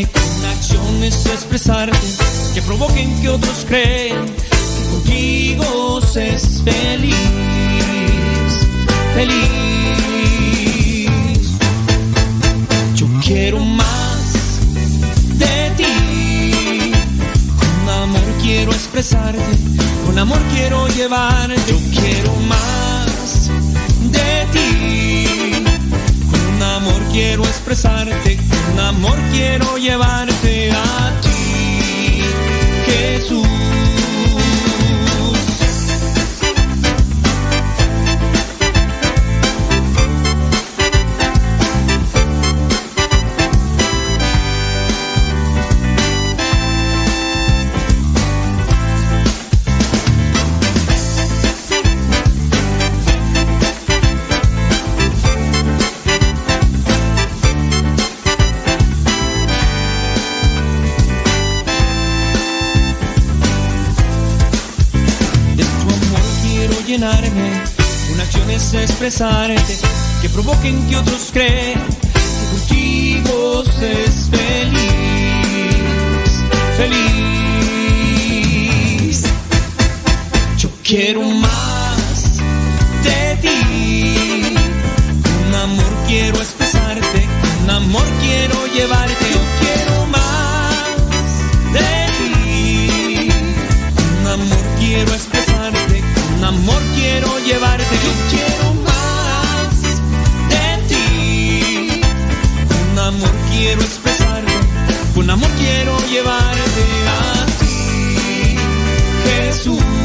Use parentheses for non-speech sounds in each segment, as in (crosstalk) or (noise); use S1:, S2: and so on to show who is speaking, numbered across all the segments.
S1: con acciones expresarte que provoquen que otros crean que contigo es feliz, feliz. Yo quiero más de ti, con amor quiero expresarte, con amor quiero llevarte, yo quiero más de ti quiero expresarte, con amor quiero llevarte a ti, Jesús. Expresarte que provoquen que otros crean que contigo es feliz, feliz. Yo quiero más de ti, con amor quiero expresarte, con amor quiero llevarte, yo quiero más de ti, con amor quiero expresarte con amor con amor quiero llevarte a ti, Jesús.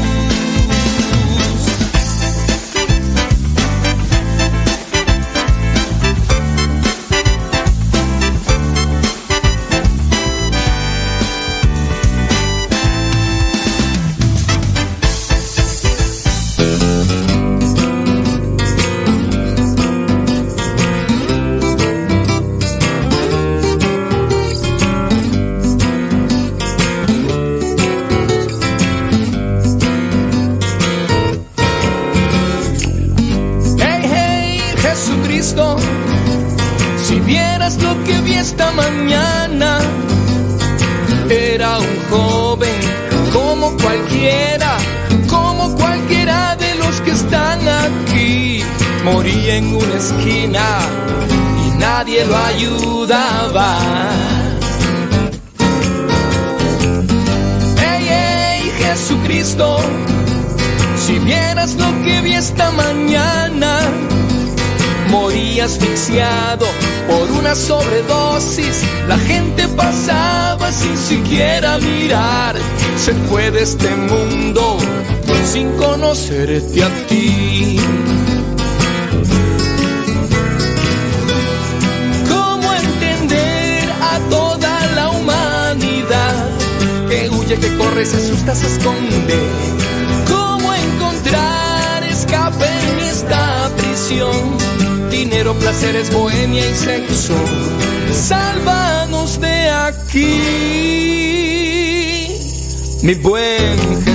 S2: Esquina y nadie lo ayudaba. Hey, hey, Jesucristo, si vieras lo que vi esta mañana, morí asfixiado por una sobredosis. La gente pasaba sin siquiera mirar. Se fue de este mundo sin conocerte a ti. Huye, que corre, se asusta, se esconde? ¿Cómo encontrar escape en esta prisión? Dinero, placeres, bohemia y sexo. Sálvanos de aquí, mi buen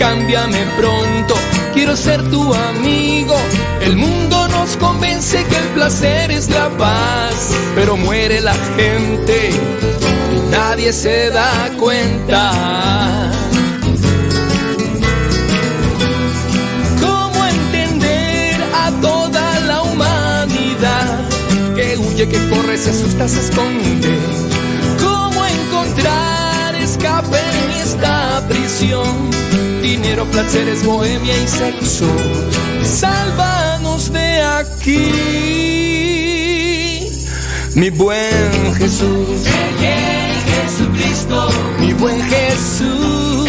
S2: Cámbiame pronto, quiero ser tu amigo. El mundo nos convence que el placer es la paz, pero muere la gente y nadie se da cuenta. ¿Cómo entender a toda la humanidad que huye, que corre, se asusta, se esconde? ¿Cómo encontrar escape en esta prisión? Dinero, placeres, bohemia y sexo. Sálvanos de aquí, mi buen Jesús.
S1: Jesucristo,
S2: Mi buen Jesús.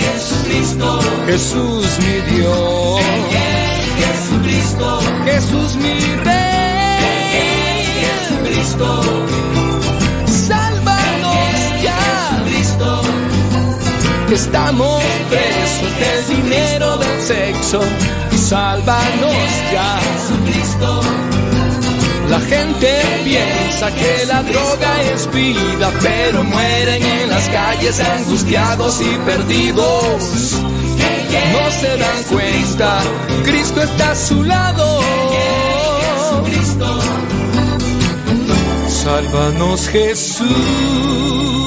S1: Jesucristo,
S2: Jesús mi Dios.
S1: Jesucristo,
S2: Jesús mi Rey.
S3: Jesucristo.
S2: Estamos presos del dinero del sexo. Sálvanos ya.
S3: Jesucristo.
S2: La gente piensa que la droga es vida, pero mueren en las calles angustiados y perdidos. No se dan cuenta, Cristo está a su lado. Sálvanos Jesús.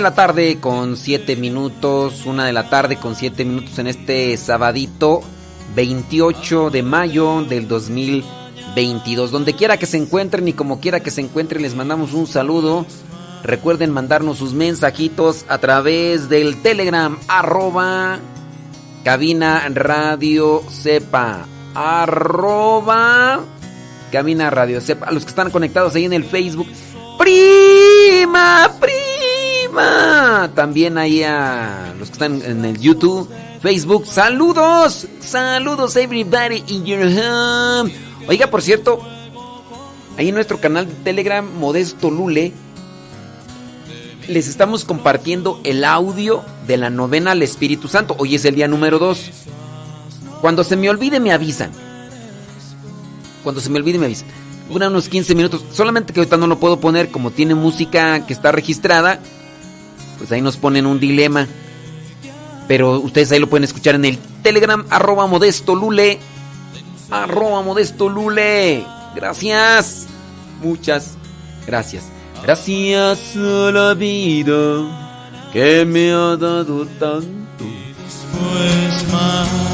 S4: De la tarde con siete minutos, una de la tarde con siete minutos en este sabadito 28 de mayo del 2022. Donde quiera que se encuentren y como quiera que se encuentren, les mandamos un saludo. Recuerden mandarnos sus mensajitos a través del Telegram, arroba cabina radio sepa, arroba cabina radio sepa. A los que están conectados ahí en el Facebook, prima, prima. También ahí a los que están en el YouTube, Facebook, saludos, saludos everybody in your home. Oiga, por cierto, ahí en nuestro canal de Telegram, Modesto Lule, les estamos compartiendo el audio de la novena al Espíritu Santo. Hoy es el día número 2. Cuando se me olvide me avisan. Cuando se me olvide me avisan. Dura unos 15 minutos. Solamente que ahorita no lo puedo poner como tiene música que está registrada. Pues ahí nos ponen un dilema. Pero ustedes ahí lo pueden escuchar en el Telegram arroba modesto lule. Arroba modesto lule. Gracias. Muchas gracias. Gracias a la vida que me ha dado tanto.
S3: Pues más.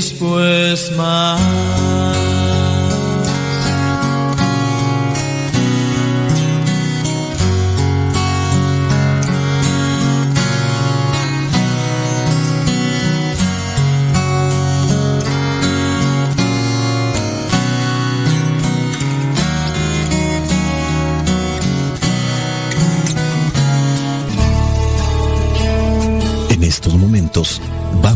S3: después más.
S5: En estos momentos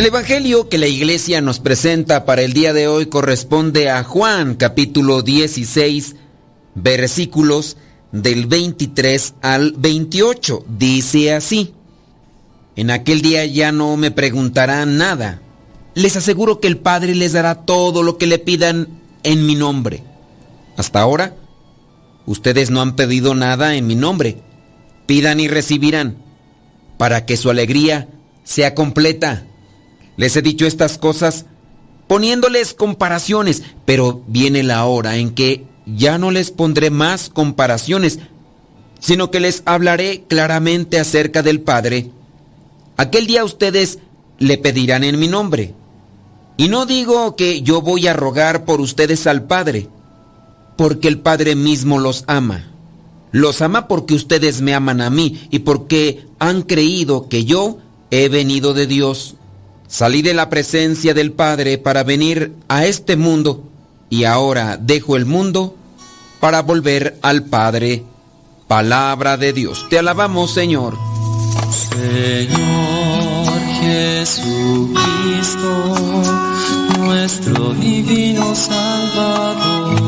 S4: El Evangelio que la iglesia nos presenta para el día de hoy corresponde a Juan capítulo 16 versículos del 23 al 28. Dice así, en aquel día ya no me preguntarán nada. Les aseguro que el Padre les dará todo lo que le pidan en mi nombre. Hasta ahora, ustedes no han pedido nada en mi nombre. Pidan y recibirán, para que su alegría sea completa. Les he dicho estas cosas poniéndoles comparaciones, pero viene la hora en que ya no les pondré más comparaciones, sino que les hablaré claramente acerca del Padre. Aquel día ustedes le pedirán en mi nombre. Y no digo que yo voy a rogar por ustedes al Padre, porque el Padre mismo los ama. Los ama porque ustedes me aman a mí y porque han creído que yo he venido de Dios. Salí de la presencia del Padre para venir a este mundo y ahora dejo el mundo para volver al Padre. Palabra de Dios. Te alabamos, Señor.
S6: Señor Jesucristo, nuestro divino Salvador.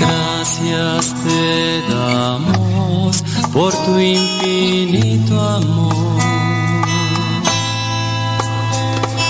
S6: Gracias te damos por tu infinito amor.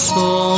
S6: Oh,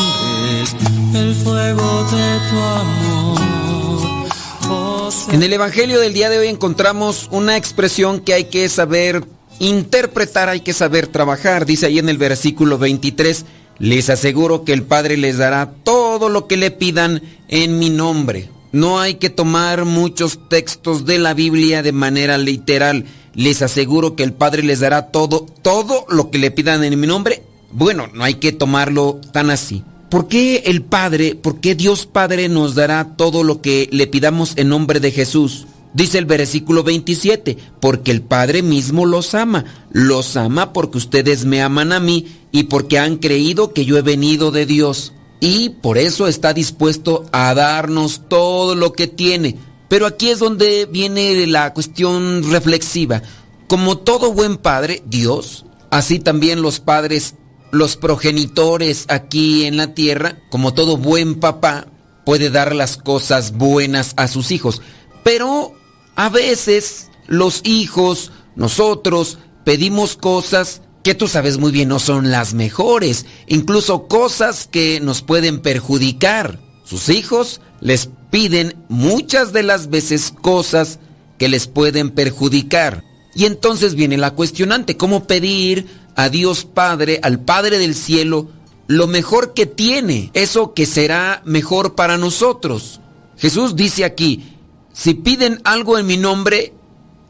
S4: En el Evangelio del día de hoy encontramos una expresión que hay que saber interpretar, hay que saber trabajar. Dice ahí en el versículo 23, les aseguro que el Padre les dará todo lo que le pidan en mi nombre. No hay que tomar muchos textos de la Biblia de manera literal. Les aseguro que el Padre les dará todo, todo lo que le pidan en mi nombre. Bueno, no hay que tomarlo tan así. ¿Por qué el Padre, por qué Dios Padre nos dará todo lo que le pidamos en nombre de Jesús? Dice el versículo 27, porque el Padre mismo los ama. Los ama porque ustedes me aman a mí y porque han creído que yo he venido de Dios. Y por eso está dispuesto a darnos todo lo que tiene. Pero aquí es donde viene la cuestión reflexiva. Como todo buen padre, Dios, así también los padres, los progenitores aquí en la tierra, como todo buen papá, puede dar las cosas buenas a sus hijos. Pero a veces los hijos, nosotros, pedimos cosas que tú sabes muy bien no son las mejores, incluso cosas que nos pueden perjudicar. Sus hijos les piden muchas de las veces cosas que les pueden perjudicar. Y entonces viene la cuestionante, ¿cómo pedir a Dios Padre, al Padre del cielo, lo mejor que tiene, eso que será mejor para nosotros? Jesús dice aquí, si piden algo en mi nombre,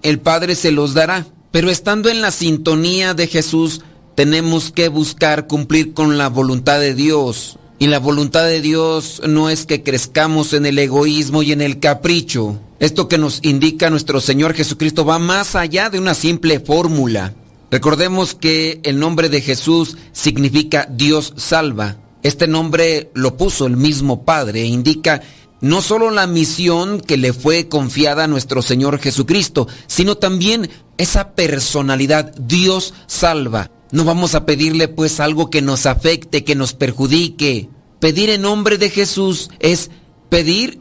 S4: el Padre se los dará. Pero estando en la sintonía de Jesús, tenemos que buscar cumplir con la voluntad de Dios. Y la voluntad de Dios no es que crezcamos en el egoísmo y en el capricho. Esto que nos indica nuestro Señor Jesucristo va más allá de una simple fórmula. Recordemos que el nombre de Jesús significa Dios salva. Este nombre lo puso el mismo Padre e indica no solo la misión que le fue confiada a nuestro Señor Jesucristo, sino también esa personalidad, Dios salva. No vamos a pedirle pues algo que nos afecte, que nos perjudique. Pedir en nombre de Jesús es pedir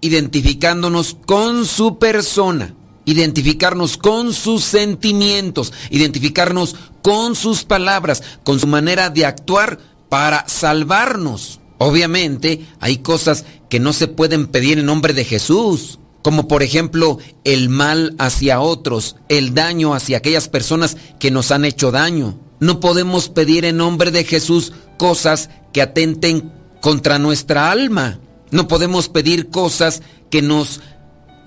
S4: identificándonos con su persona, identificarnos con sus sentimientos, identificarnos con sus palabras, con su manera de actuar para salvarnos. Obviamente hay cosas que no se pueden pedir en nombre de Jesús, como por ejemplo el mal hacia otros, el daño hacia aquellas personas que nos han hecho daño. No podemos pedir en nombre de Jesús cosas que atenten contra nuestra alma. No podemos pedir cosas que nos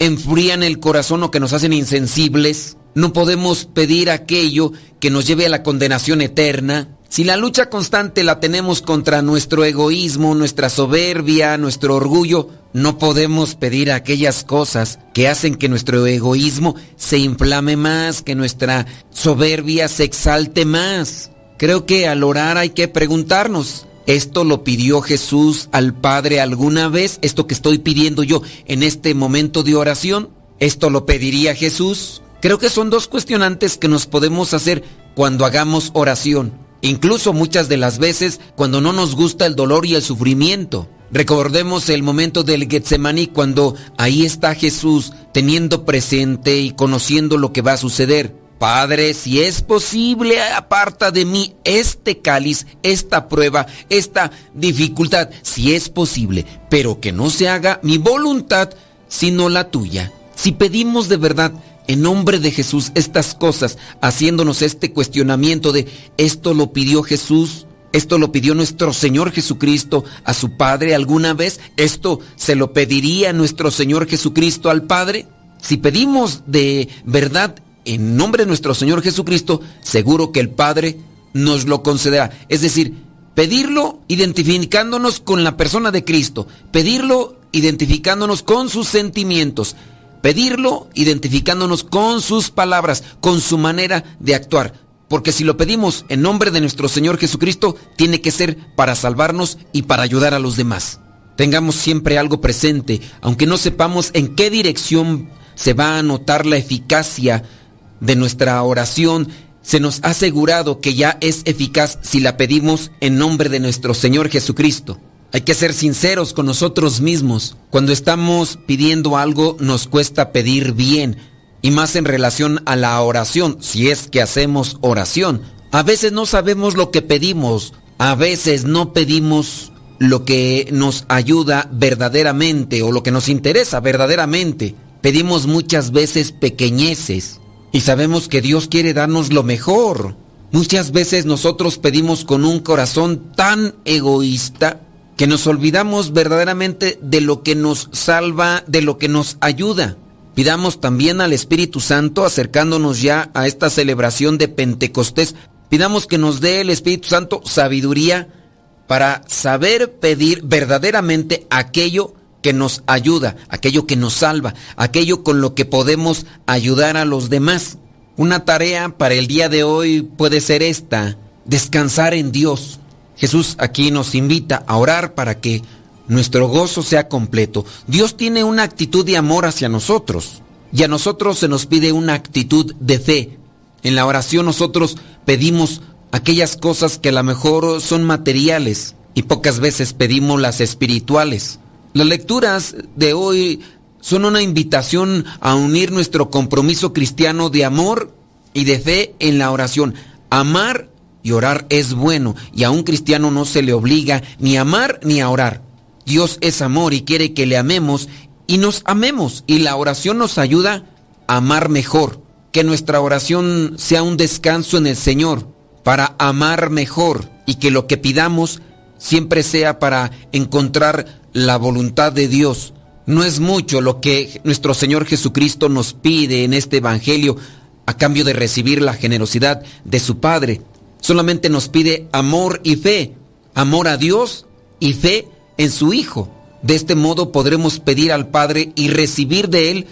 S4: enfrían el corazón o que nos hacen insensibles. No podemos pedir aquello que nos lleve a la condenación eterna. Si la lucha constante la tenemos contra nuestro egoísmo, nuestra soberbia, nuestro orgullo, no podemos pedir aquellas cosas que hacen que nuestro egoísmo se inflame más, que nuestra soberbia se exalte más. Creo que al orar hay que preguntarnos, ¿esto lo pidió Jesús al Padre alguna vez? ¿Esto que estoy pidiendo yo en este momento de oración? ¿Esto lo pediría Jesús? Creo que son dos cuestionantes que nos podemos hacer cuando hagamos oración. Incluso muchas de las veces cuando no nos gusta el dolor y el sufrimiento. Recordemos el momento del Getsemaní cuando ahí está Jesús teniendo presente y conociendo lo que va a suceder. Padre, si es posible, aparta de mí este cáliz, esta prueba, esta dificultad, si es posible, pero que no se haga mi voluntad, sino la tuya. Si pedimos de verdad en nombre de Jesús estas cosas, haciéndonos este cuestionamiento de esto lo pidió Jesús, esto lo pidió nuestro Señor Jesucristo a su Padre alguna vez, esto se lo pediría nuestro Señor Jesucristo al Padre. Si pedimos de verdad en nombre de nuestro Señor Jesucristo, seguro que el Padre nos lo concederá. Es decir, pedirlo identificándonos con la persona de Cristo, pedirlo identificándonos con sus sentimientos, Pedirlo identificándonos con sus palabras, con su manera de actuar. Porque si lo pedimos en nombre de nuestro Señor Jesucristo, tiene que ser para salvarnos y para ayudar a los demás. Tengamos siempre algo presente, aunque no sepamos en qué dirección se va a notar la eficacia de nuestra oración, se nos ha asegurado que ya es eficaz si la pedimos en nombre de nuestro Señor Jesucristo. Hay que ser sinceros con nosotros mismos. Cuando estamos pidiendo algo nos cuesta pedir bien, y más en relación a la oración, si es que hacemos oración. A veces no sabemos lo que pedimos, a veces no pedimos lo que nos ayuda verdaderamente o lo que nos interesa verdaderamente. Pedimos muchas veces pequeñeces y sabemos que Dios quiere darnos lo mejor. Muchas veces nosotros pedimos con un corazón tan egoísta que nos olvidamos verdaderamente de lo que nos salva, de lo que nos ayuda. Pidamos también al Espíritu Santo, acercándonos ya a esta celebración de Pentecostés, pidamos que nos dé el Espíritu Santo sabiduría para saber pedir verdaderamente aquello que nos ayuda, aquello que nos salva, aquello con lo que podemos ayudar a los demás. Una tarea para el día de hoy puede ser esta, descansar en Dios. Jesús aquí nos invita a orar para que nuestro gozo sea completo. Dios tiene una actitud de amor hacia nosotros y a nosotros se nos pide una actitud de fe. En la oración nosotros pedimos aquellas cosas que a lo mejor son materiales y pocas veces pedimos las espirituales. Las lecturas de hoy son una invitación a unir nuestro compromiso cristiano de amor y de fe en la oración. Amar y orar es bueno y a un cristiano no se le obliga ni a amar ni a orar. Dios es amor y quiere que le amemos y nos amemos y la oración nos ayuda a amar mejor. Que nuestra oración sea un descanso en el Señor para amar mejor y que lo que pidamos siempre sea para encontrar la voluntad de Dios. No es mucho lo que nuestro Señor Jesucristo nos pide en este Evangelio a cambio de recibir la generosidad de su Padre solamente nos pide amor y fe, amor a Dios y fe en su Hijo. De este modo podremos pedir al Padre y recibir de Él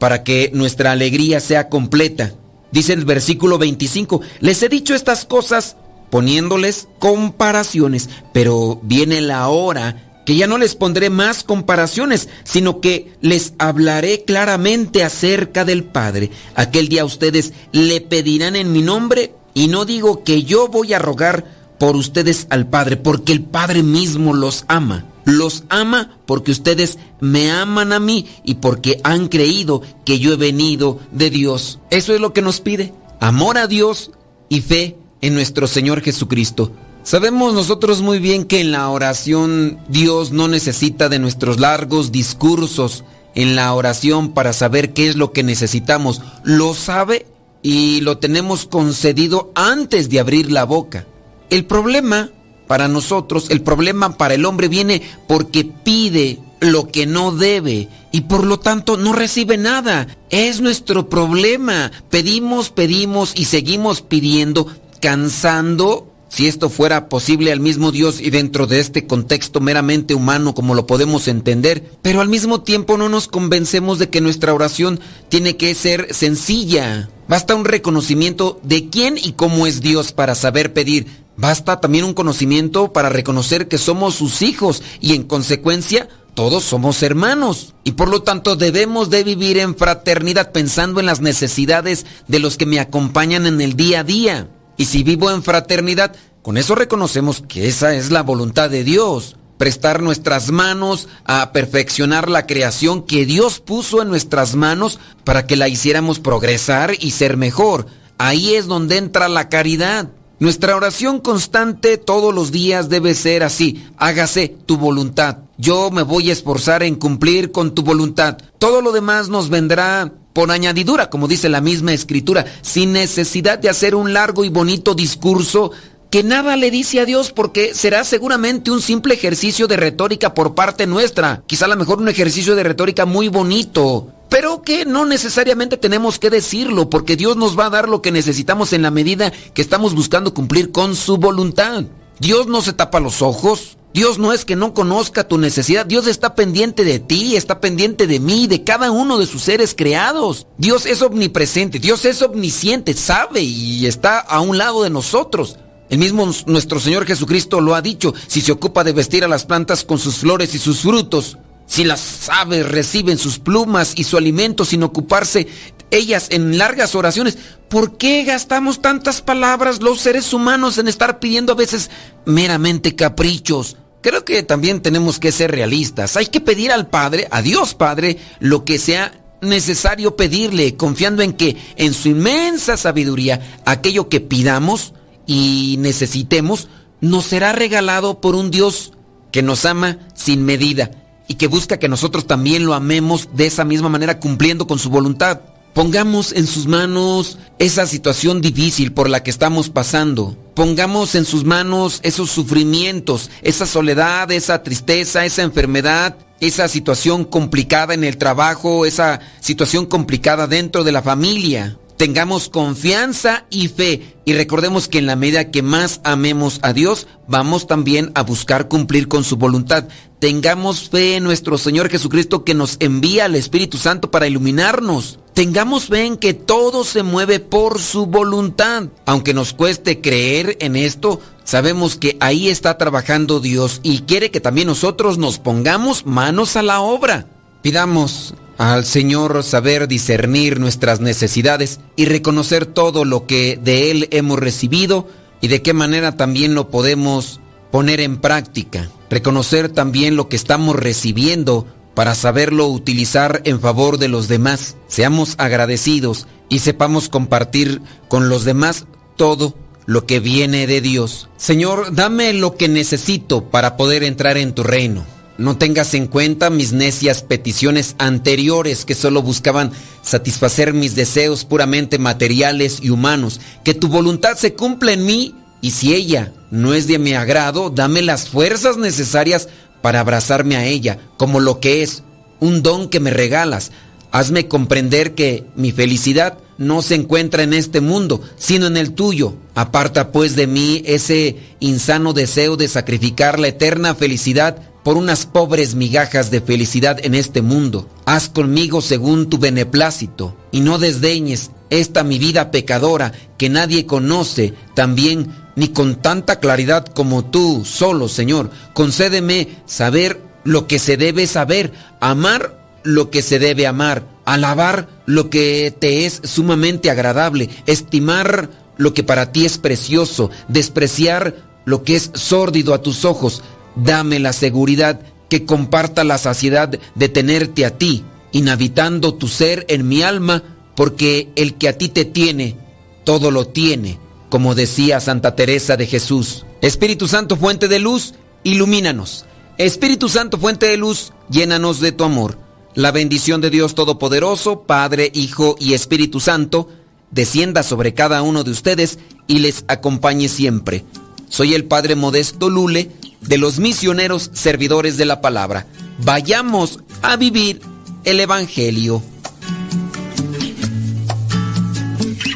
S4: para que nuestra alegría sea completa. Dice el versículo 25, les he dicho estas cosas poniéndoles comparaciones, pero viene la hora que ya no les pondré más comparaciones, sino que les hablaré claramente acerca del Padre. Aquel día ustedes le pedirán en mi nombre y no digo que yo voy a rogar por ustedes al Padre, porque el Padre mismo los ama. Los ama porque ustedes me aman a mí y porque han creído que yo he venido de Dios. Eso es lo que nos pide. Amor a Dios y fe en nuestro Señor Jesucristo. Sabemos nosotros muy bien que en la oración Dios no necesita de nuestros largos discursos en la oración para saber qué es lo que necesitamos. Lo sabe y lo tenemos concedido antes de abrir la boca. El problema para nosotros, el problema para el hombre viene porque pide lo que no debe y por lo tanto no recibe nada. Es nuestro problema. Pedimos, pedimos y seguimos pidiendo, cansando. Si esto fuera posible al mismo Dios y dentro de este contexto meramente humano como lo podemos entender, pero al mismo tiempo no nos convencemos de que nuestra oración tiene que ser sencilla. Basta un reconocimiento de quién y cómo es Dios para saber pedir. Basta también un conocimiento para reconocer que somos sus hijos y en consecuencia todos somos hermanos y por lo tanto debemos de vivir en fraternidad pensando en las necesidades de los que me acompañan en el día a día. Y si vivo en fraternidad, con eso reconocemos que esa es la voluntad de Dios. Prestar nuestras manos a perfeccionar la creación que Dios puso en nuestras manos para que la hiciéramos progresar y ser mejor. Ahí es donde entra la caridad. Nuestra oración constante todos los días debe ser así, hágase tu voluntad. Yo me voy a esforzar en cumplir con tu voluntad. Todo lo demás nos vendrá por añadidura, como dice la misma escritura, sin necesidad de hacer un largo y bonito discurso que nada le dice a Dios porque será seguramente un simple ejercicio de retórica por parte nuestra, quizá a lo mejor un ejercicio de retórica muy bonito, pero que no necesariamente tenemos que decirlo, porque Dios nos va a dar lo que necesitamos en la medida que estamos buscando cumplir con su voluntad. Dios no se tapa los ojos, Dios no es que no conozca tu necesidad, Dios está pendiente de ti, está pendiente de mí, de cada uno de sus seres creados. Dios es omnipresente, Dios es omnisciente, sabe y está a un lado de nosotros. El mismo nuestro Señor Jesucristo lo ha dicho, si se ocupa de vestir a las plantas con sus flores y sus frutos, si las aves reciben sus plumas y su alimento sin ocuparse ellas en largas oraciones, ¿por qué gastamos tantas palabras los seres humanos en estar pidiendo a veces meramente caprichos? Creo que también tenemos que ser realistas. Hay que pedir al Padre, a Dios Padre, lo que sea necesario pedirle, confiando en que en su inmensa sabiduría aquello que pidamos y necesitemos nos será regalado por un Dios que nos ama sin medida y que busca que nosotros también lo amemos de esa misma manera cumpliendo con su voluntad. Pongamos en sus manos esa situación difícil por la que estamos pasando. Pongamos en sus manos esos sufrimientos, esa soledad, esa tristeza, esa enfermedad, esa situación complicada en el trabajo, esa situación complicada dentro de la familia tengamos confianza y fe y recordemos que en la medida que más amemos a Dios, vamos también a buscar cumplir con su voluntad. Tengamos fe en nuestro Señor Jesucristo que nos envía al Espíritu Santo para iluminarnos. Tengamos fe en que todo se mueve por su voluntad. Aunque nos cueste creer en esto, sabemos que ahí está trabajando Dios y quiere que también nosotros nos pongamos manos a la obra. Pidamos al Señor saber discernir nuestras necesidades y reconocer todo lo que de Él hemos recibido y de qué manera también lo podemos poner en práctica. Reconocer también lo que estamos recibiendo para saberlo utilizar en favor de los demás. Seamos agradecidos y sepamos compartir con los demás todo lo que viene de Dios. Señor, dame lo que necesito para poder entrar en tu reino no tengas en cuenta mis necias peticiones anteriores que solo buscaban satisfacer mis deseos puramente materiales y humanos. Que tu voluntad se cumpla en mí y si ella no es de mi agrado, dame las fuerzas necesarias para abrazarme a ella como lo que es, un don que me regalas. Hazme comprender que mi felicidad no se encuentra en este mundo, sino en el tuyo. Aparta pues de mí ese insano deseo de sacrificar la eterna felicidad por unas pobres migajas de felicidad en este mundo. Haz conmigo según tu beneplácito, y no desdeñes esta mi vida pecadora que nadie conoce también ni con tanta claridad como tú solo, Señor. Concédeme saber lo que se debe saber, amar lo que se debe amar, alabar lo que te es sumamente agradable, estimar lo que para ti es precioso, despreciar lo que es sórdido a tus ojos, Dame la seguridad que comparta la saciedad de tenerte a ti, inhabitando tu ser en mi alma, porque el que a ti te tiene, todo lo tiene. como decía Santa Teresa de Jesús. Espíritu Santo, fuente de luz, ilumínanos. Espíritu Santo, fuente de luz, llénanos de tu amor. La bendición de Dios Todopoderoso, Padre, Hijo y Espíritu Santo, descienda sobre cada uno de ustedes y les acompañe siempre. Soy el Padre Modesto Lule de los misioneros servidores de la palabra. Vayamos a vivir el Evangelio.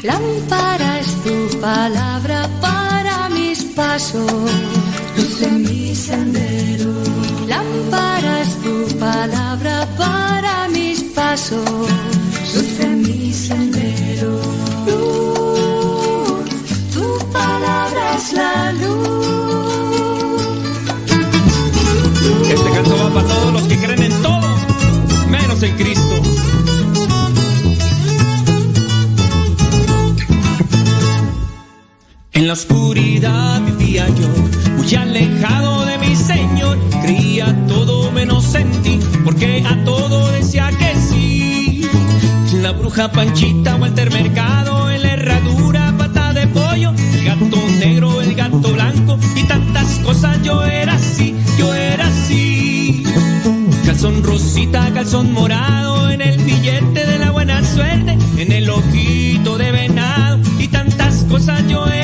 S7: Lámpara es tu palabra para mis pasos, luz en mi sendero. Lámpara es tu palabra para mis pasos, luz en mi sendero. Luz, tu palabra es la luz.
S1: Este canto va para todos los que creen en todo, menos en Cristo. En la oscuridad vivía yo, muy alejado de mi Señor. Creía todo menos en ti, porque a todo decía que sí. La bruja Panchita, Walter Mercado, en la herradura, pata de pollo, el gato negro, el gato blanco y tantas cosas. Yo era así, yo era así. Calzón rosita, calzón morado, en el billete de la buena suerte, en el ojito de venado y tantas cosas. Yo era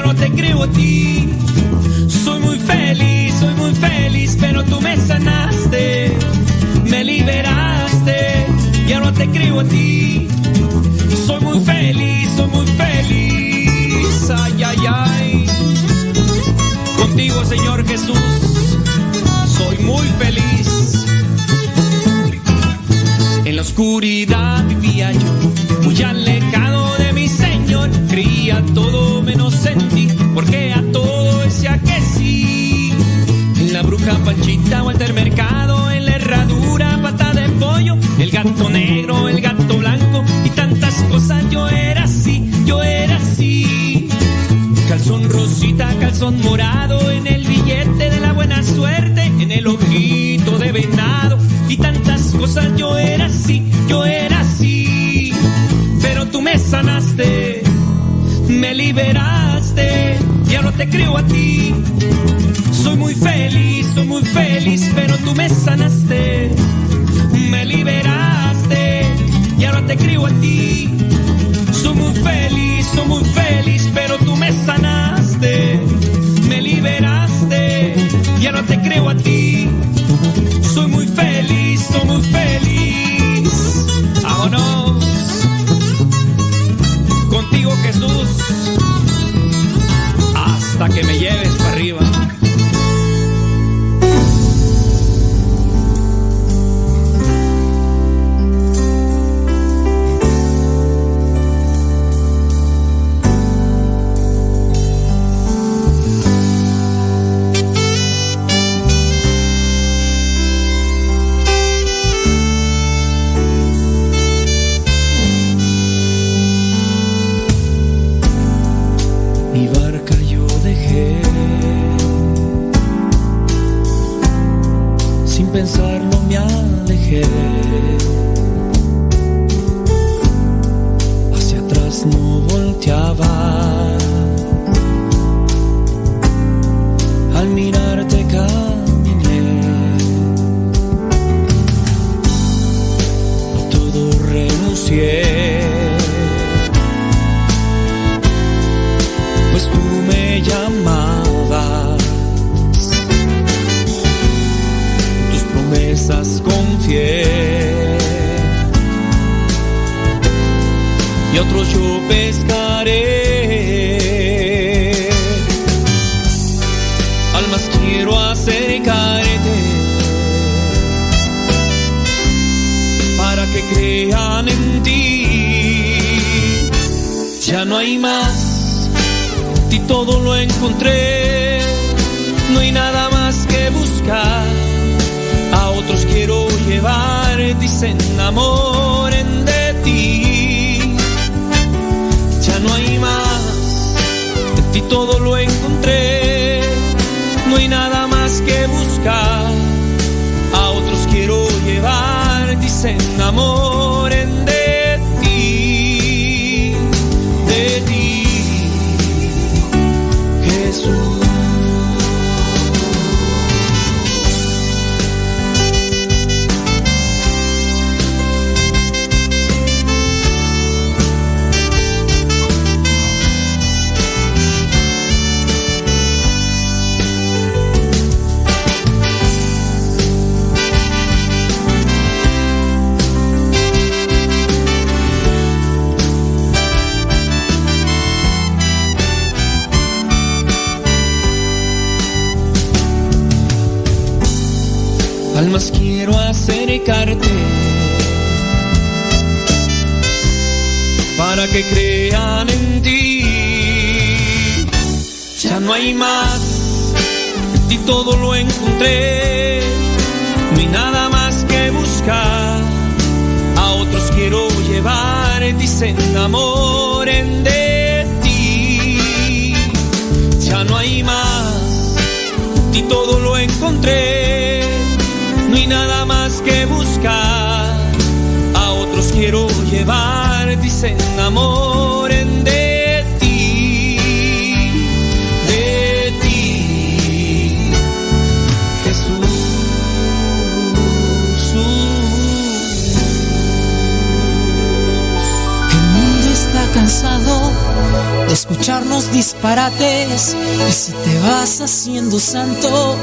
S1: ya no te creo a ti. Soy muy feliz, soy muy feliz, pero tú me sanaste, me liberaste, ya no te creo a ti. Soy muy feliz, soy muy feliz, ay, ay, ay. Contigo, Señor Jesús, soy muy feliz. En la oscuridad vivía yo, muy alejado de mi Señor. Creía todo menos en porque a todo decía que sí. En la bruja Panchita, Walter Mercado, en la herradura, pata de pollo, el gato negro, el gato blanco y tantas cosas. Yo era así, yo era así. Calzón rosita, calzón morado, en el billete de la buena suerte, en el ojito de venado y tantas cosas. Yo era así, yo era así. Pero tú me sanaste, me liberaste, ya no te creo a ti. Soy muy feliz, soy muy feliz, pero tú me sanaste, me liberaste, ya no te creo a ti. Soy muy feliz, soy muy feliz, pero tú me sanaste, me liberaste, ya no te creo a ti. Soy muy feliz, soy muy feliz. Vámonos. Contigo Jesús, hasta que me lleves
S2: todo lo encontré, no hay nada más que buscar. A otros quiero llevar
S1: se enamoren de ti. Ya no hay más, y todo lo encontré, no hay nada más que buscar. A otros quiero llevar y se de
S8: escucharnos disparates. Y si te vas haciendo santo,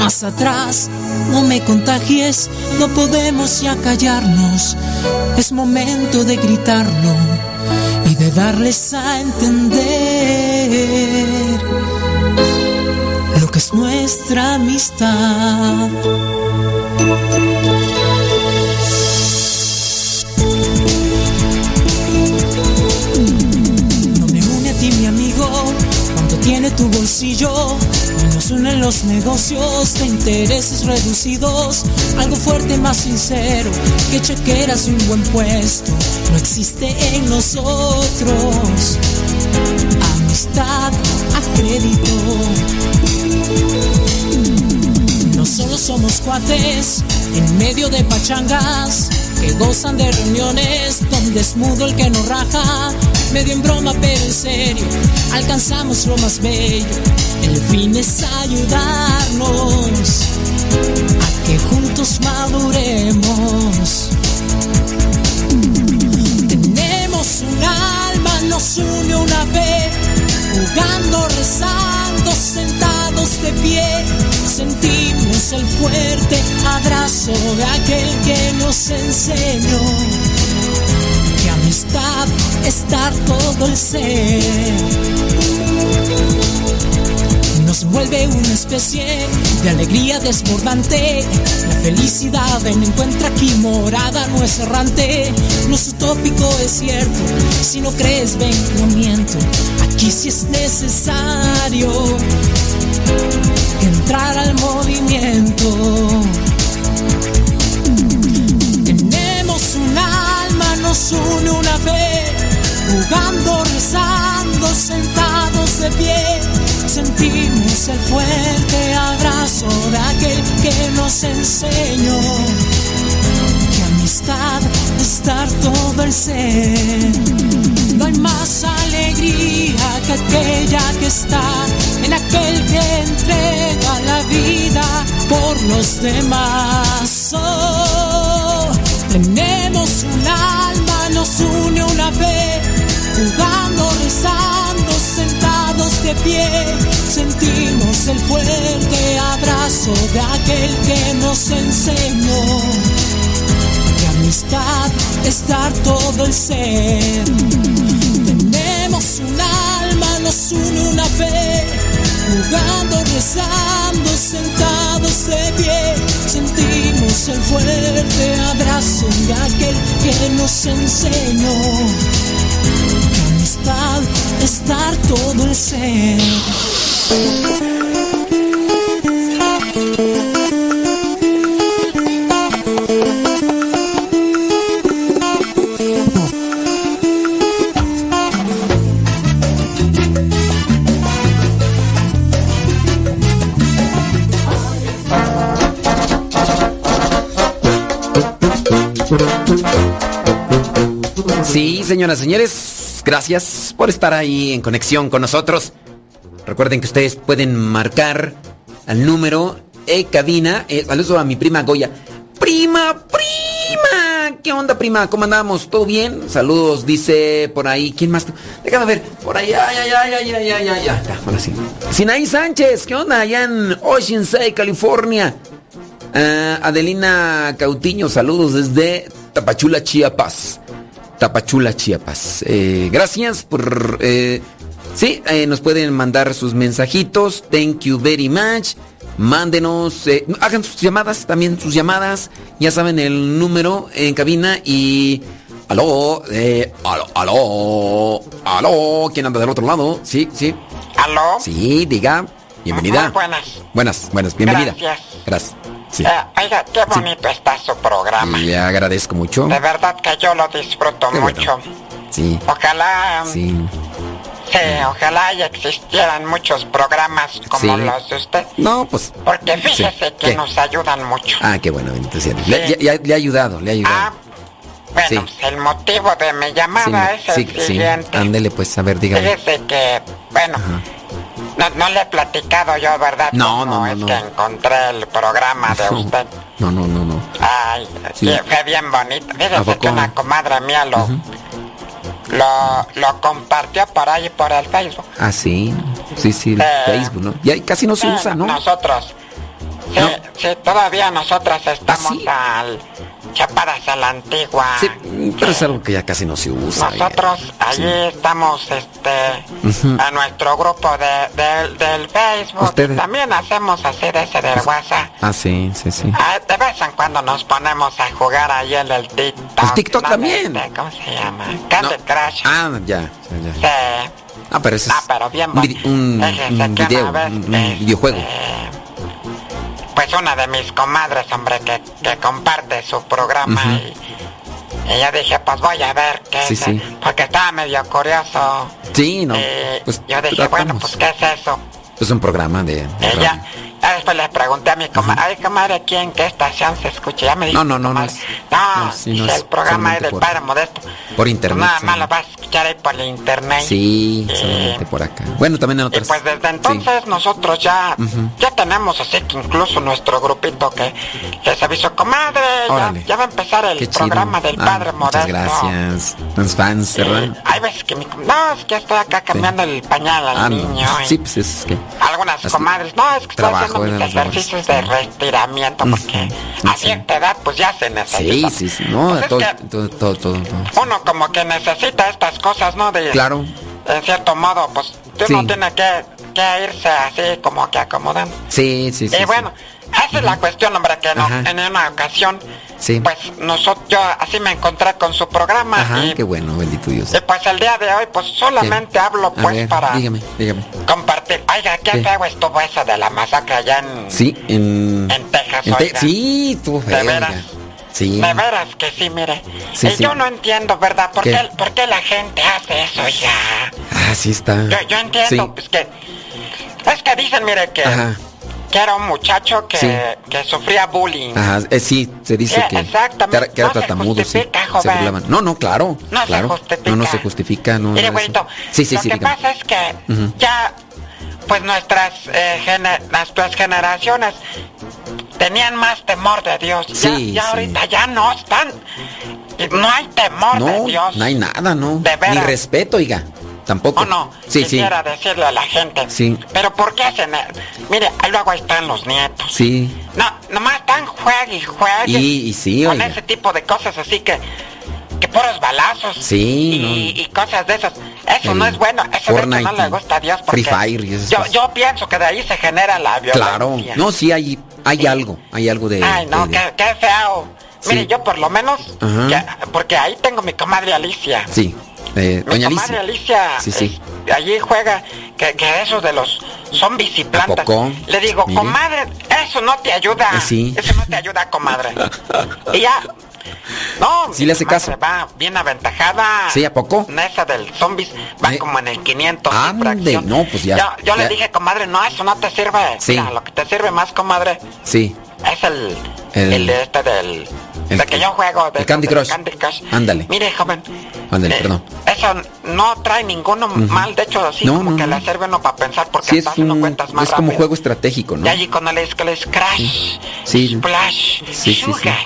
S8: más atrás, no me contagies, no podemos ya callarnos. Es momento de gritarlo y de darles a entender lo que es nuestra amistad. Bolsillo. Nos unen los negocios de intereses reducidos. Algo fuerte, más sincero que chequeras y un buen puesto. No existe en nosotros. Amistad a crédito. No solo somos cuates en medio de pachangas que gozan de reuniones donde es mudo el que nos raja medio en broma pero en serio, alcanzamos lo más bello. El fin es ayudarnos a que juntos maduremos. Tenemos un alma, nos une una vez, jugando, rezando, sentados de pie. Sentimos el fuerte abrazo de aquel que nos enseñó amistad, estar todo el ser. Nos vuelve una especie de alegría desbordante. La felicidad en encuentra aquí morada, no es errante. No es utópico, es cierto. Si no crees, ven, no. Aquí sí es necesario entrar al movimiento. Nos une una vez, jugando, rezando, sentados de pie. Sentimos el fuerte abrazo de aquel que nos enseñó que amistad es dar todo el ser. No hay más alegría que aquella que está en aquel que entrega la vida por los demás. Oh, tenemos un de pie. Sentimos el fuerte abrazo de aquel que nos enseñó que amistad es dar todo el ser. Tenemos un alma, nos une una vez, jugando, rezando, sentados de pie. Sentimos el fuerte abrazo de aquel que nos enseñó amistad es dar todo el ser.
S4: Sí, señoras señores, gracias por estar ahí en conexión con nosotros. Recuerden que ustedes pueden marcar al número e cabina. Eh, saludos a mi prima Goya. Prima, prima. ¿Qué onda, prima? ¿Cómo andamos? ¿Todo bien? Saludos, dice por ahí. ¿Quién más? Déjame ver. Por ahí, ay, ay. Ya, ahora sí. Sinaí Sánchez, ¿qué onda? Allá en Oceanside, California. Ah, Adelina Cautiño, saludos desde Tapachula, Chiapas. Tapachula, Chiapas. Eh, gracias por... Eh, sí, eh, nos pueden mandar sus mensajitos. Thank you very much. Mándenos, eh, hagan sus llamadas, también sus llamadas. Ya saben el número en cabina y... Aló, eh, aló, aló, aló, ¿quién anda del otro lado? Sí, sí.
S9: ¿Aló?
S4: Sí, diga. Bienvenida.
S9: Muy buenas.
S4: Buenas, buenas, bienvenida.
S9: Gracias.
S4: Gracias. Sí.
S9: Eh, oiga, qué bonito está su programa.
S4: Le agradezco mucho.
S9: De verdad que yo lo disfruto
S4: Qué bueno.
S9: mucho.
S4: Sí,
S9: Ojalá, sí.
S4: sí.
S9: ojalá y existieran muchos programas como
S4: Sí.
S9: los de usted.
S4: No, pues.
S9: Porque fíjese
S4: Sí.
S9: que
S4: ¿Qué?
S9: nos ayudan mucho.
S4: Ah, qué bueno. Le,
S9: Sí.
S4: le ha ayudado, le ha ayudado.
S9: Ah, bueno, pues el motivo de mi llamada es el siguiente.
S4: Ándele, pues, a ver, dígame.
S9: Fíjese que, bueno, no, no le he platicado yo, ¿verdad?
S4: No, no, no,
S9: es
S4: no.
S9: que encontré el programa de usted.
S4: No, no, no, no.
S9: Ay,
S4: Sí.
S9: fue bien bonito.
S4: ¿A
S9: Fíjese que una comadre mía lo, lo, lo compartió por ahí por el Facebook.
S4: Ah, sí. Sí, sí, el
S9: Eh,
S4: Facebook, ¿no? Ya casi no se
S9: Sí,
S4: usa, ¿no?
S9: Nosotros. Sí,
S4: No.
S9: sí, todavía nosotras estamos
S4: ¿Ah, sí?
S9: al chapadas a la antigua.
S4: Sí, pero es algo que ya casi no se usa. ya.
S9: Nosotros allí estamos este a nuestro grupo de, de- del Facebook.
S4: Ustedes-
S9: También hacemos hacer ese del WhatsApp.
S4: Ah, sí, sí, sí.
S9: Ah, de vez en cuando nos ponemos a jugar ahí en el TikTok.
S4: ¿El TikTok
S9: ¿no?
S4: también?
S9: Este, ¿Cómo se llama? Candy
S4: No.
S9: Crush.
S4: Ah, ya, ya, ya.
S9: Sí.
S4: Ah, pero ese es
S9: Ah, pero bien
S4: un, un- un
S9: una
S4: video,
S9: vez,
S4: un, un
S9: este,
S4: videojuego.
S9: Pues una de mis comadres, hombre, que, que comparte su programa y, y yo dije, pues voy a ver qué
S4: Sí,
S9: es,
S4: sí.
S9: porque estaba medio curioso.
S4: Sí, no.
S9: Eh,
S4: Pues
S9: yo dije, bueno, pues ¿qué es eso?
S4: Es un programa de. de
S9: Ella,
S4: radio.
S9: Después le pregunté a mi comadre, ay comadre, ¿aquí en qué estación se escucha? Ya me dijo,
S4: No, no, no, no es-
S9: no,
S4: no, sí,
S9: dice,
S4: no es
S9: el programa es del
S4: por-
S9: Padre Modesto.
S4: por internet,
S9: Nada más lo vas a escuchar ahí por el internet.
S4: Sí,
S9: Eh,
S4: solamente por acá. Bueno, también en
S9: Y
S4: otras.
S9: pues desde
S4: sí.
S9: entonces nosotros ya, ya tenemos así que incluso nuestro grupito que, se avisó, comadre, ya, va a empezar el programa del
S4: Ah,
S9: Padre
S4: Muchas
S9: Modesto.
S4: gracias. Los fans,
S9: Y
S4: ¿verdad?
S9: hay veces que mi no, es que estoy acá cambiando el pañal al
S4: Ah,
S9: niño. y
S4: Sí, pues es que.
S9: Algunas comadres, no, es que estoy
S4: Labores.
S9: ejercicios de retiramiento porque
S4: Ujú,
S9: a cierta edad pues ya se necesita.
S4: sí, sí. No,
S9: Pues es
S4: todo, todo,
S9: uno como que necesita estas cosas, ¿no? De,
S4: Claro.
S9: En cierto modo, pues uno tiene que, que irse así como que acomodando.
S4: Sí, sí, sí.
S9: y
S4: sí.
S9: Esa es la cuestión, hombre, que no,
S4: Ajá.
S9: en una ocasión,
S4: Sí.
S9: pues nosotros, yo así me encontré con su programa
S4: Ajá,
S9: y,
S4: qué bueno, bendito Dios.
S9: y, pues el día de hoy, pues solamente hablo pues
S4: ver,
S9: para
S4: Dígame, dígame.
S9: compartir. Oiga, ¿qué
S4: Sí.
S9: feo estuvo eso de la masacre allá en,
S4: Sí, en.
S9: en Texas?
S4: en Te-
S9: oiga?
S4: sí, tú,
S9: ¿De veras?
S4: Sí.
S9: De veras que sí, mire.
S4: Sí,
S9: y
S4: sí.
S9: yo no entiendo, ¿verdad? ¿Por
S4: ¿Qué?
S9: qué, ¿Por qué la gente hace eso ya?
S4: Ah, sí está.
S9: Yo, yo entiendo,
S4: Sí.
S9: pues que... Es que dicen, mire, que,
S4: Ajá.
S9: Que era un muchacho que,
S4: Sí.
S9: que sufría bullying.
S4: Ajá, eh, sí, se dice que,
S9: exactamente.
S4: que era,
S9: No se
S4: tartamudo, sí. Se burlaban. No, no, claro.
S9: No se
S4: claro.
S9: justifica.
S4: No, no se justifica, no.
S9: Mire, güerito,
S4: Sí, sí,
S9: lo
S4: sí,
S9: que
S4: dígame.
S9: pasa es que ya, pues nuestras, eh, gene- nuestras generaciones tenían más temor de Dios.
S4: Sí,
S9: ya,
S4: sí.
S9: ahorita ya no están. No hay temor de Dios.
S4: no hay nada, no.
S9: De veras.
S4: Ni respeto, oiga. Tampoco.
S9: ¿O no?
S4: Sí, sí.
S9: Quisiera decirle a la gente.
S4: Sí.
S9: Pero ¿por qué hacen? Mire, luego ahí están los nietos.
S4: Sí.
S9: No, nomás están juegue y juegue.
S4: Y- y sí,
S9: Con
S4: oiga.
S9: ese tipo de cosas así que. Que puros balazos.
S4: Sí,
S9: Y,
S4: no.
S9: y cosas de esas. Eso
S4: El
S9: no es bueno. Eso de hecho no
S4: Fortnite
S9: le gusta a Dios. Porque
S4: Free Fire y esas
S9: yo,
S4: cosas.
S9: yo pienso que de ahí se genera la violencia.
S4: Claro. No, sí hay, hay algo. Hay algo de.
S9: Ay, no,
S4: de-
S9: qué, qué feo. Mire, yo por lo menos. Porque ahí tengo mi comadre Alicia.
S4: Sí. Eh,
S9: Mi
S4: Doña Alicia.
S9: Alicia,
S4: Sí, sí.
S9: eh, allí juega que, que eso de los zombies y plantas. Le digo,
S4: Mire.
S9: comadre, eso no te ayuda.
S4: Eh, sí.
S9: Eso no te ayuda, comadre. y ya. No,
S4: Sí le hace caso.
S9: Va bien aventajada.
S4: Sí, ¿a poco?
S9: En esa del zombies va
S4: Eh,
S9: como en el 500. y
S4: ande, no, pues ya,
S9: Yo, yo
S4: ya.
S9: le dije, comadre, no, eso no te sirve.
S4: Sí.
S9: Mira, lo que te sirve más, comadre,
S4: Sí.
S9: es el,
S4: El-
S9: el, de este del...
S4: el
S9: de
S4: que-
S9: yo juego. De
S4: el Candy Crush.
S9: Candy Crush.
S4: Ándale.
S9: Mire, joven.
S4: Ándale,
S9: eh,
S4: perdón.
S9: Eso no trae ninguno mal. De hecho, así
S4: No,
S9: como
S4: no,
S9: que
S4: no.
S9: le sirve uno para pensar porque
S4: Sí,
S9: hasta
S4: es, un,
S9: cuentas más
S4: es como
S9: rápido.
S4: juego estratégico, ¿no?
S9: Y allí con el que les crash,
S4: Sí.
S9: splash,
S4: Sí,
S9: sugar.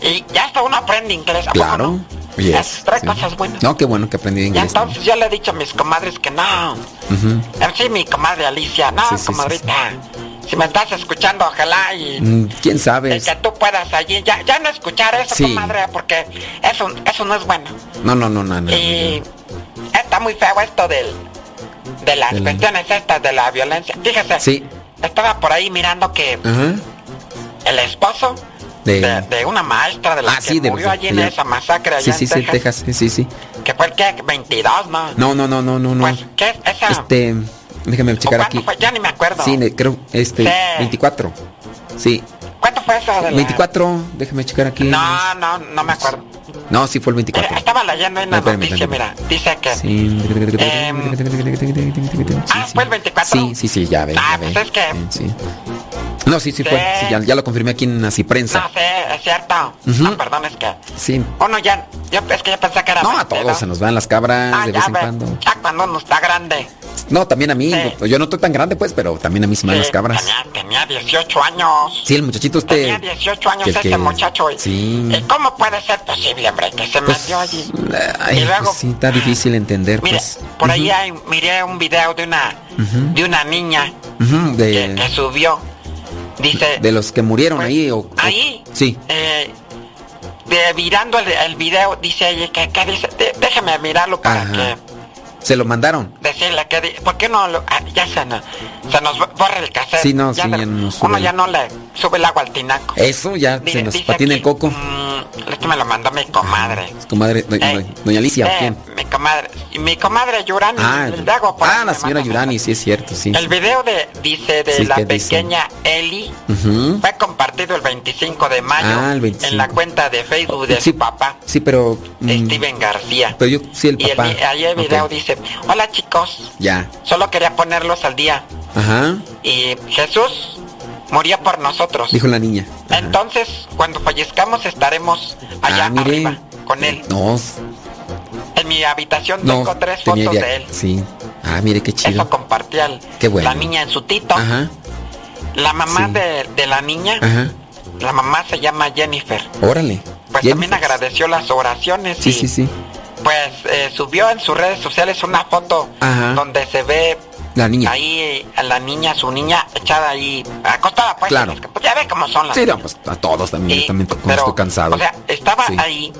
S9: Y ya hasta uno aprende inglés. ¿a poco
S4: Claro.
S9: no?
S4: Yes,
S9: Es- trae
S4: sí.
S9: cosas buenas.
S4: No, qué bueno que aprendí
S9: Y
S4: inglés.
S9: entonces yo le he dicho a mis comadres que no.
S4: Ujú.
S9: En sí, mi comadre Alicia, no,
S4: sí, sí,
S9: comadrita. Si me estás escuchando, ojalá y
S4: Mm, ¿Quién sabe?
S9: que tú puedas allí, ya, ya no escuchar eso,
S4: Sí.
S9: comadre, porque eso, eso no es bueno.
S4: No, no, no, no. no,
S9: Y
S4: no.
S9: está muy feo esto del, de las
S4: Del-
S9: cuestiones estas de la violencia. Fíjese,
S4: Sí.
S9: estaba por ahí mirando que
S4: Ajá.
S9: el esposo
S4: De-
S9: de, de una maestra de la
S4: Ah,
S9: que
S4: sí,
S9: murió allí en esa masacre allá
S4: Sí,
S9: en
S4: sí, sí,
S9: Texas,
S4: Texas, sí, sí, sí.
S9: que fue el que 22, ¿no?
S4: No, no, no, no, no, no.
S9: Pues, ¿qué? Esa...
S4: Este, déjame
S9: ¿o
S4: checar aquí.
S9: fue? Ya ni me acuerdo.
S4: Sí, creo, este,
S9: Sí.
S4: 24. Sí,
S9: ¿Cuánto fue eso de la...
S4: 24, déjame checar aquí.
S9: No, no, no me acuerdo.
S4: No, sí fue el
S9: Eh,
S4: 24.
S9: estaba leyendo en la
S4: Ah, espérame,
S9: noticia, mira, dice que...
S4: Sí.
S9: Ah, ¿fue el 24?
S4: Sí, sí, sí, ya ve.
S9: Ah,
S4: ya ve.
S9: pues es que-
S4: Sí. No, sí, sí
S9: Sí.
S4: fue. Sí, ya, ya lo confirmé aquí en Así Prensa.
S9: No sé, es cierto.
S4: Ujú.
S9: No, perdón, es que...
S4: Sí.
S9: Uno ya... Yo, es que yo pensé que era...
S4: No, a
S9: 22.
S4: todos se nos van las cabras
S9: Ah,
S4: de
S9: ya
S4: vez en cuando.
S9: Ya cuando uno está grande.
S4: No, también a mí.
S9: Sí.
S4: Yo no estoy tan grande, pues, pero también a mí se me van
S9: Sí,
S4: las cabras.
S9: Tenía, tenía 18 años.
S4: Sí, el muchachito este.
S9: Tenía 18 años ese
S4: que-
S9: muchacho. y-
S4: Sí.
S9: ¿Y cómo puede ser posible, hombre, que se
S4: Pues,
S9: metió allí?
S4: ay,
S9: Y luego-
S4: pues sí, está difícil entender,
S9: Mire,
S4: pues.
S9: por ahí
S4: Ujú,
S9: hay- miré un video de una
S4: Ujú.
S9: de una niña
S4: ujú,
S9: que,
S4: de,
S9: que subió. Dice...
S4: de los que murieron
S9: pues,
S4: ahí. O, o-
S9: ahí.
S4: Sí.
S9: eh, de, mirando el, el video, dice ella que, que dice... de- déjeme mirarlo para
S4: Ajá.
S9: que...
S4: Se lo mandaron.
S9: decirle que ¿por qué no lo, ah, ya se, no- se nos borra el cassette
S4: Sí, no, sí,
S9: de-
S4: ya no
S9: uno ya no le sube el agua al tinaco
S4: Eso ya se nos patina el coco.
S9: mm, esto me lo mandó mi comadre
S4: Es comadre, do-
S9: Eh,
S4: doña Alicia, ¿o
S9: eh,
S4: quién?
S9: mi comadre y mi comadre Yurani
S4: Ah,
S9: por
S4: ah, la señora Yurani, sí es cierto, sí.
S9: el video de dice de
S4: Sí,
S9: la
S4: ¿qué dice?
S9: pequeña Eli
S4: Ujú.
S9: fue compartido el 25 de mayo
S4: Ah, el 25.
S9: en la cuenta de Facebook de
S4: Sí,
S9: su papá
S4: Sí, pero. mm,
S9: Steven García
S4: Pero yo, sí, el
S9: y el,
S4: papá.
S9: vi- ahí el video dice hola chicos
S4: Ya.
S9: Solo quería ponerlos al día.
S4: Ajá.
S9: Y Jesús murió por nosotros.
S4: Dijo la niña. Ajá.
S9: Entonces, cuando fallezcamos estaremos allá
S4: Ah,
S9: arriba con él.
S4: No,
S9: En mi habitación
S4: no.
S9: tengo tres fotos
S4: idea-
S9: de él.
S4: Sí. Ah, mire qué chido.
S9: Eso compartía el-
S4: Qué bueno.
S9: la niña en su tito.
S4: Ajá.
S9: La mamá
S4: Sí.
S9: de, de la niña,
S4: Ajá.
S9: la mamá se llama Jennifer.
S4: Órale.
S9: Pues también agradeció las oraciones
S4: Sí,
S9: y
S4: sí, sí.
S9: pues eh, subió en sus redes sociales una foto
S4: Ajá.
S9: donde se ve
S4: La niña.
S9: ahí eh, a la niña, su niña echada ahí, acostada pues.
S4: Claro.
S9: pues ya ve cómo son las
S4: Sí, no, pues a todos también. También
S9: pero,
S4: estoy cansado.
S9: O sea, estaba
S4: Sí.
S9: ahí,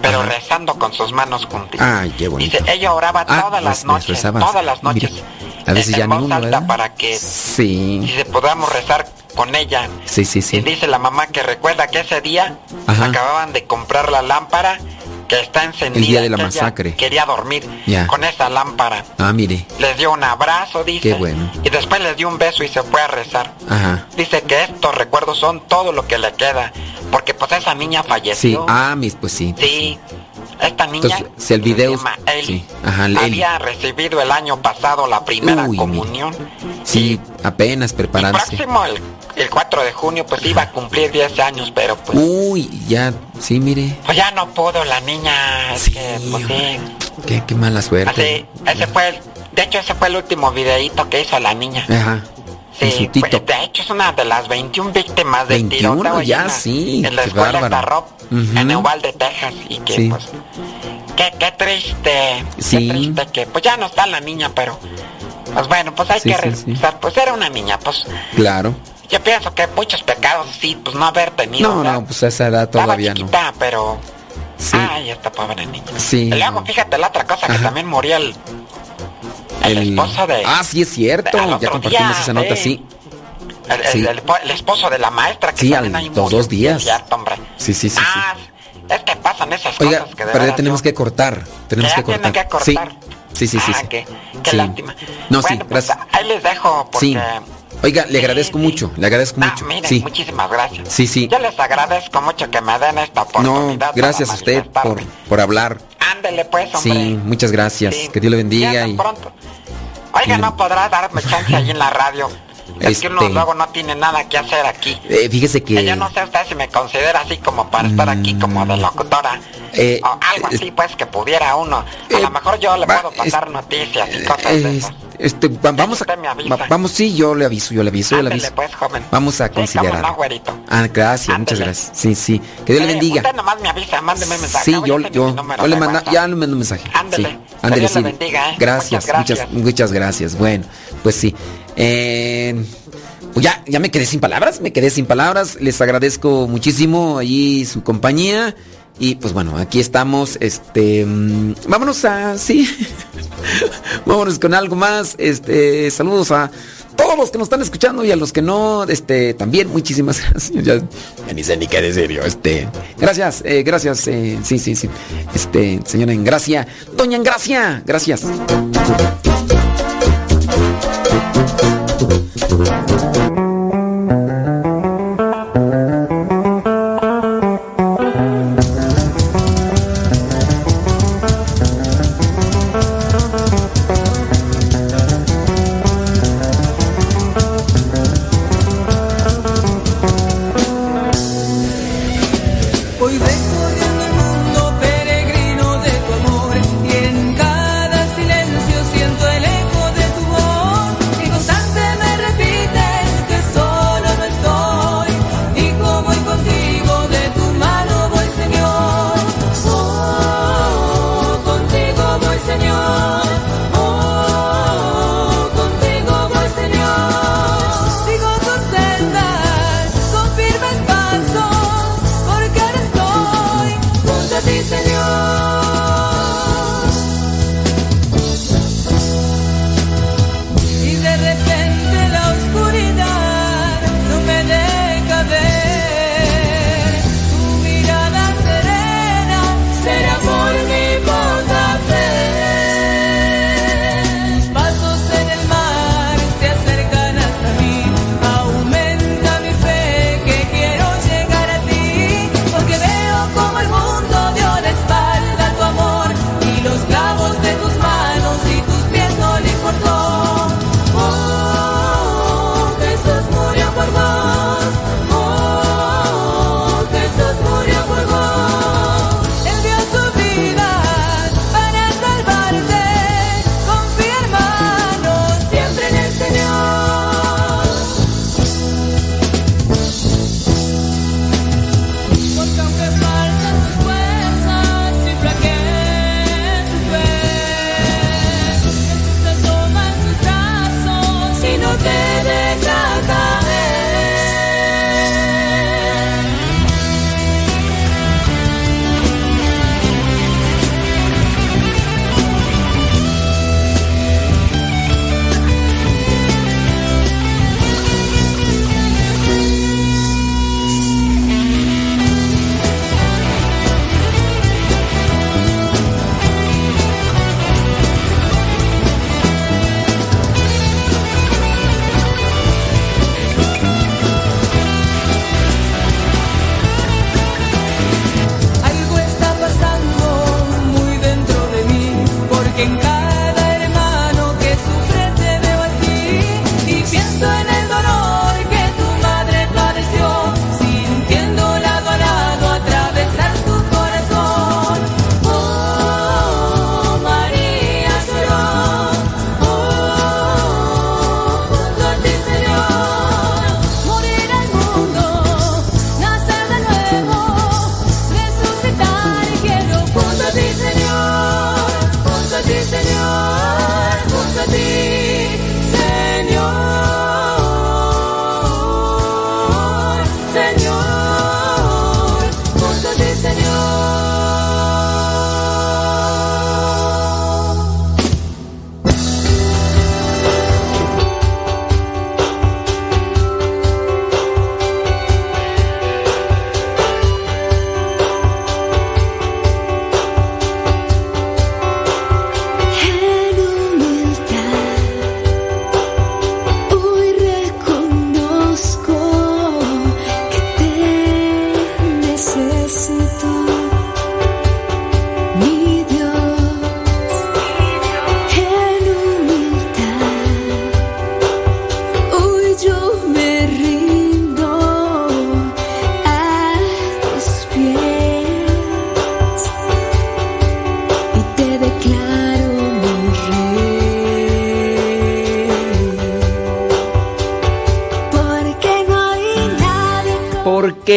S9: pero
S4: Ajá.
S9: rezando con sus manos juntitas.
S4: Ay, qué bonito.
S9: Dice, ella oraba
S4: Ah,
S9: todas las noches, todas las noches.
S4: Mira, a veces
S9: en
S4: ya ni
S9: voz
S4: uno,
S9: alta
S4: ¿verdad?
S9: para que
S4: Sí.
S9: dice, podamos rezar con ella.
S4: Sí, sí, sí.
S9: Y dice la mamá que recuerda que ese día
S4: Ajá.
S9: acababan de comprar la lámpara que está encendida.
S4: El día de la masacre.
S9: Quería dormir
S4: Ya.
S9: con esa lámpara.
S4: Ah, mire.
S9: Les dio un abrazo, dice.
S4: Qué bueno.
S9: Y después les dio un beso y se fue a rezar.
S4: Ajá.
S9: Dice que estos recuerdos son todo lo que le queda. Porque pues esa niña
S4: Sí.
S9: falleció.
S4: Ah, mis, pues sí.
S9: Sí. Esta niña
S4: Entonces, si el video-
S9: se llama Eli,
S4: sí. Ajá, el Eli.
S9: había recibido el año pasado la primera
S4: Uy, mire.
S9: comunión.
S4: Sí, apenas
S9: Y
S4: preparándose.
S9: próximo, el, el 4 de junio, pues iba a cumplir 10 años, pero pues,
S4: Uy, ya, sí, mire.
S9: pues ya no pudo la niña. Es
S4: Sí,
S9: que, pues sí.
S4: Qué, qué mala suerte.
S9: Así, ese fue el, de hecho, ese fue el último videíto que hizo la niña.
S4: Ajá.
S9: Sí, pues, de hecho es una de las 21 víctimas del
S4: 21
S9: tiroteo
S4: ya,
S9: en la-
S4: sí,
S9: en la escuela
S4: bárbaro.
S9: Starrop,
S4: Ujú.
S9: en Uvalde, Texas, y que
S4: Sí.
S9: pues, qué, qué triste,
S4: Sí.
S9: qué triste que, pues ya no está la niña, pero, pues bueno, pues hay
S4: Sí,
S9: que rezar, pues era una niña, pues,
S4: Claro.
S9: Yo pienso que muchos pecados, sí, pues no haber tenido,
S4: No, no, pues a esa edad todavía no.
S9: chiquita, pero,
S4: Sí.
S9: ay, esta pobre niña.
S4: Sí.
S9: Y luego, fíjate, la otra cosa, que
S4: Ajá.
S9: también murió el, el, esposo de...
S4: Ah, sí, es cierto. Ya compartimos
S9: día,
S4: esa nota,
S9: sí.
S4: sí.
S9: El, el-
S4: Sí.
S9: el po- el esposo de la maestra que
S4: Sí, al-
S9: ahí
S4: los
S9: murió.
S4: dos días.
S9: Cierto, hombre.
S4: Sí, sí, sí,
S9: Ah, es que pasan esas
S4: Oiga,
S9: cosas que de
S4: pero ya tenemos que cortar. Tenemos que cortar.
S9: que cortar.
S4: Sí, sí, sí, sí.
S9: Ah,
S4: sí.
S9: qué, qué
S4: Sí.
S9: lástima.
S4: No,
S9: bueno,
S4: sí,
S9: pues,
S4: gracias.
S9: ahí les dejo porque...
S4: Oiga, le agradezco
S9: sí.
S4: mucho, le agradezco
S9: Ah,
S4: mucho.
S9: miren,
S4: Sí.
S9: muchísimas gracias.
S4: Sí, sí.
S9: Yo les agradezco mucho que me den esta
S4: No,
S9: oportunidad.
S4: gracias a usted por, por hablar.
S9: Ándele pues, hombre.
S4: Sí, muchas gracias.
S9: Sí.
S4: Que Dios le bendiga. Y...
S9: pronto. Oiga, no podrá darme chance ahí en la radio. (laughs) Es que uno
S4: Este-
S9: luego no tiene nada que hacer aquí.
S4: Eh, fíjese que...
S9: Yo no sé usted si me considera así como para estar aquí como de locutora.
S4: Eh,
S9: o algo así pues que pudiera uno. A
S4: eh,
S9: lo mejor yo le puedo pasar noticias y cosas de esas.
S4: Este, va- vamos a, va- vamos, sí, yo le aviso, yo le aviso, yo le aviso.
S9: pues, joven.
S4: Vamos a considerar.
S9: no.
S4: Ah, gracias, muchas gracias. Sí, sí. Que Dios le bendiga.
S9: Usted nomás me avisa, mándeme mensaje.
S4: Sí, yo, yo, yo le
S9: WhatsApp.
S4: ya le mando un mensaje.
S9: Ándele.
S4: Sí,
S9: Que
S4: ándele,
S9: Dios le
S4: sí.
S9: bendiga, ¿eh?
S4: Gracias,
S9: Muchas
S4: muchas,
S9: gracias.
S4: muchas gracias. Bueno, pues sí. Eh, pues ya, ya me quedé sin palabras, me quedé sin palabras. Les agradezco muchísimo allí su compañía. Y pues bueno, aquí estamos. Este, mm, vámonos a, sí, (laughs) vámonos con algo más. Este, saludos a
S7: todos los que nos están escuchando y a los que no, este, también, muchísimas (laughs) gracias. Ni sé ni qué decir yo, este. Gracias, eh, gracias, eh, sí, sí, sí. Este, señora Engracia. Doña Engracia, gracias.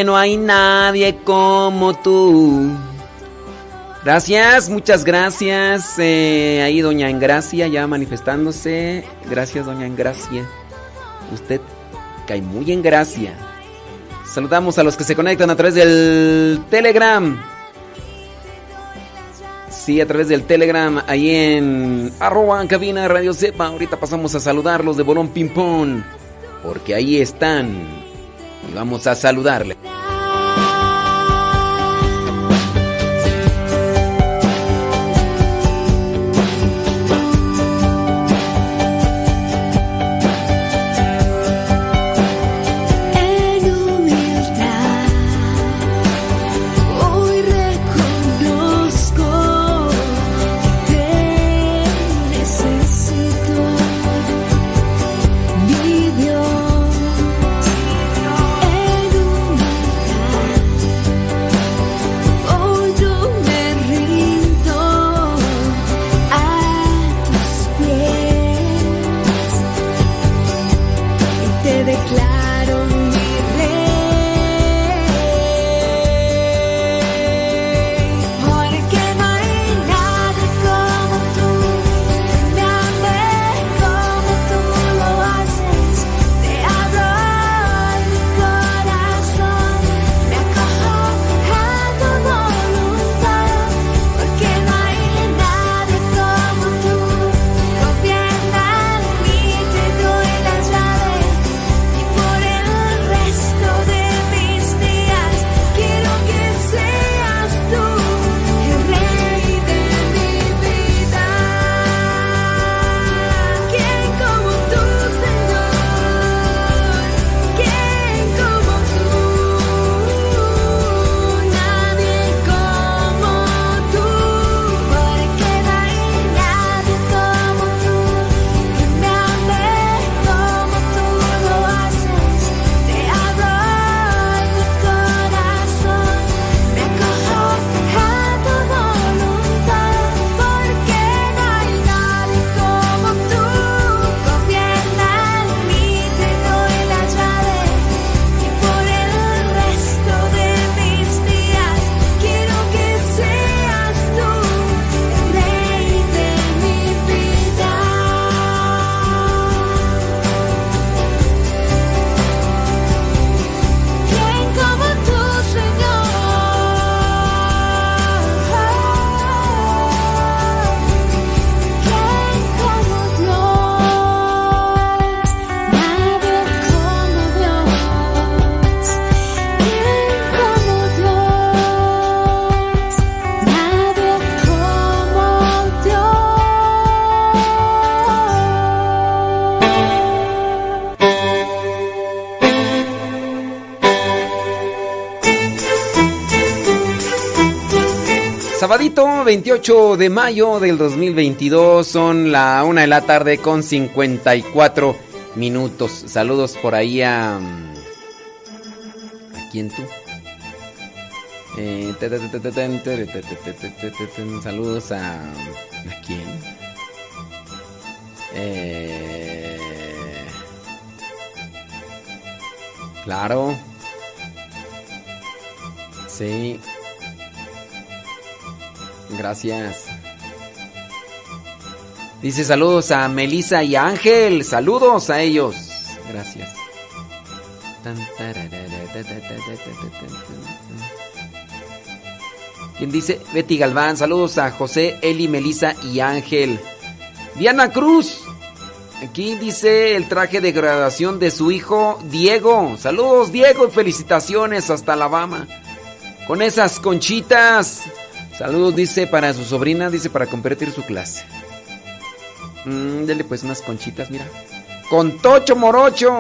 S7: No hay nadie como tú. Gracias, muchas gracias. Eh, ahí doña Engracia ya manifestándose. Gracias, doña Engracia. Usted cae muy en gracia. Saludamos a los que se conectan a través del Telegram. Sí, a través del Telegram, ahí en arroba cabina Radio Cepa. Ahorita pasamos a saludarlos de Bolón Pimpón, porque ahí están. Y vamos a saludarle. 28 de mayo del 2022 son la una de la tarde con 54 minutos. Saludos por ahí a... ¿A quién tú? saludos a... ¿A quién? Eh, claro. Sí. Gracias. Dice saludos a Melissa y Ángel. Saludos a ellos. Gracias. ¿Quién dice? Betty Galván. Saludos a José, Eli, Melissa y Ángel. Diana Cruz. Aquí dice el traje de graduación de su hijo Diego. Saludos Diego felicitaciones hasta Alabama. Con esas conchitas. Saludos, dice, para su sobrina, dice, para compartir su clase. Mm, dele pues unas conchitas, mira. Con Tocho Morocho.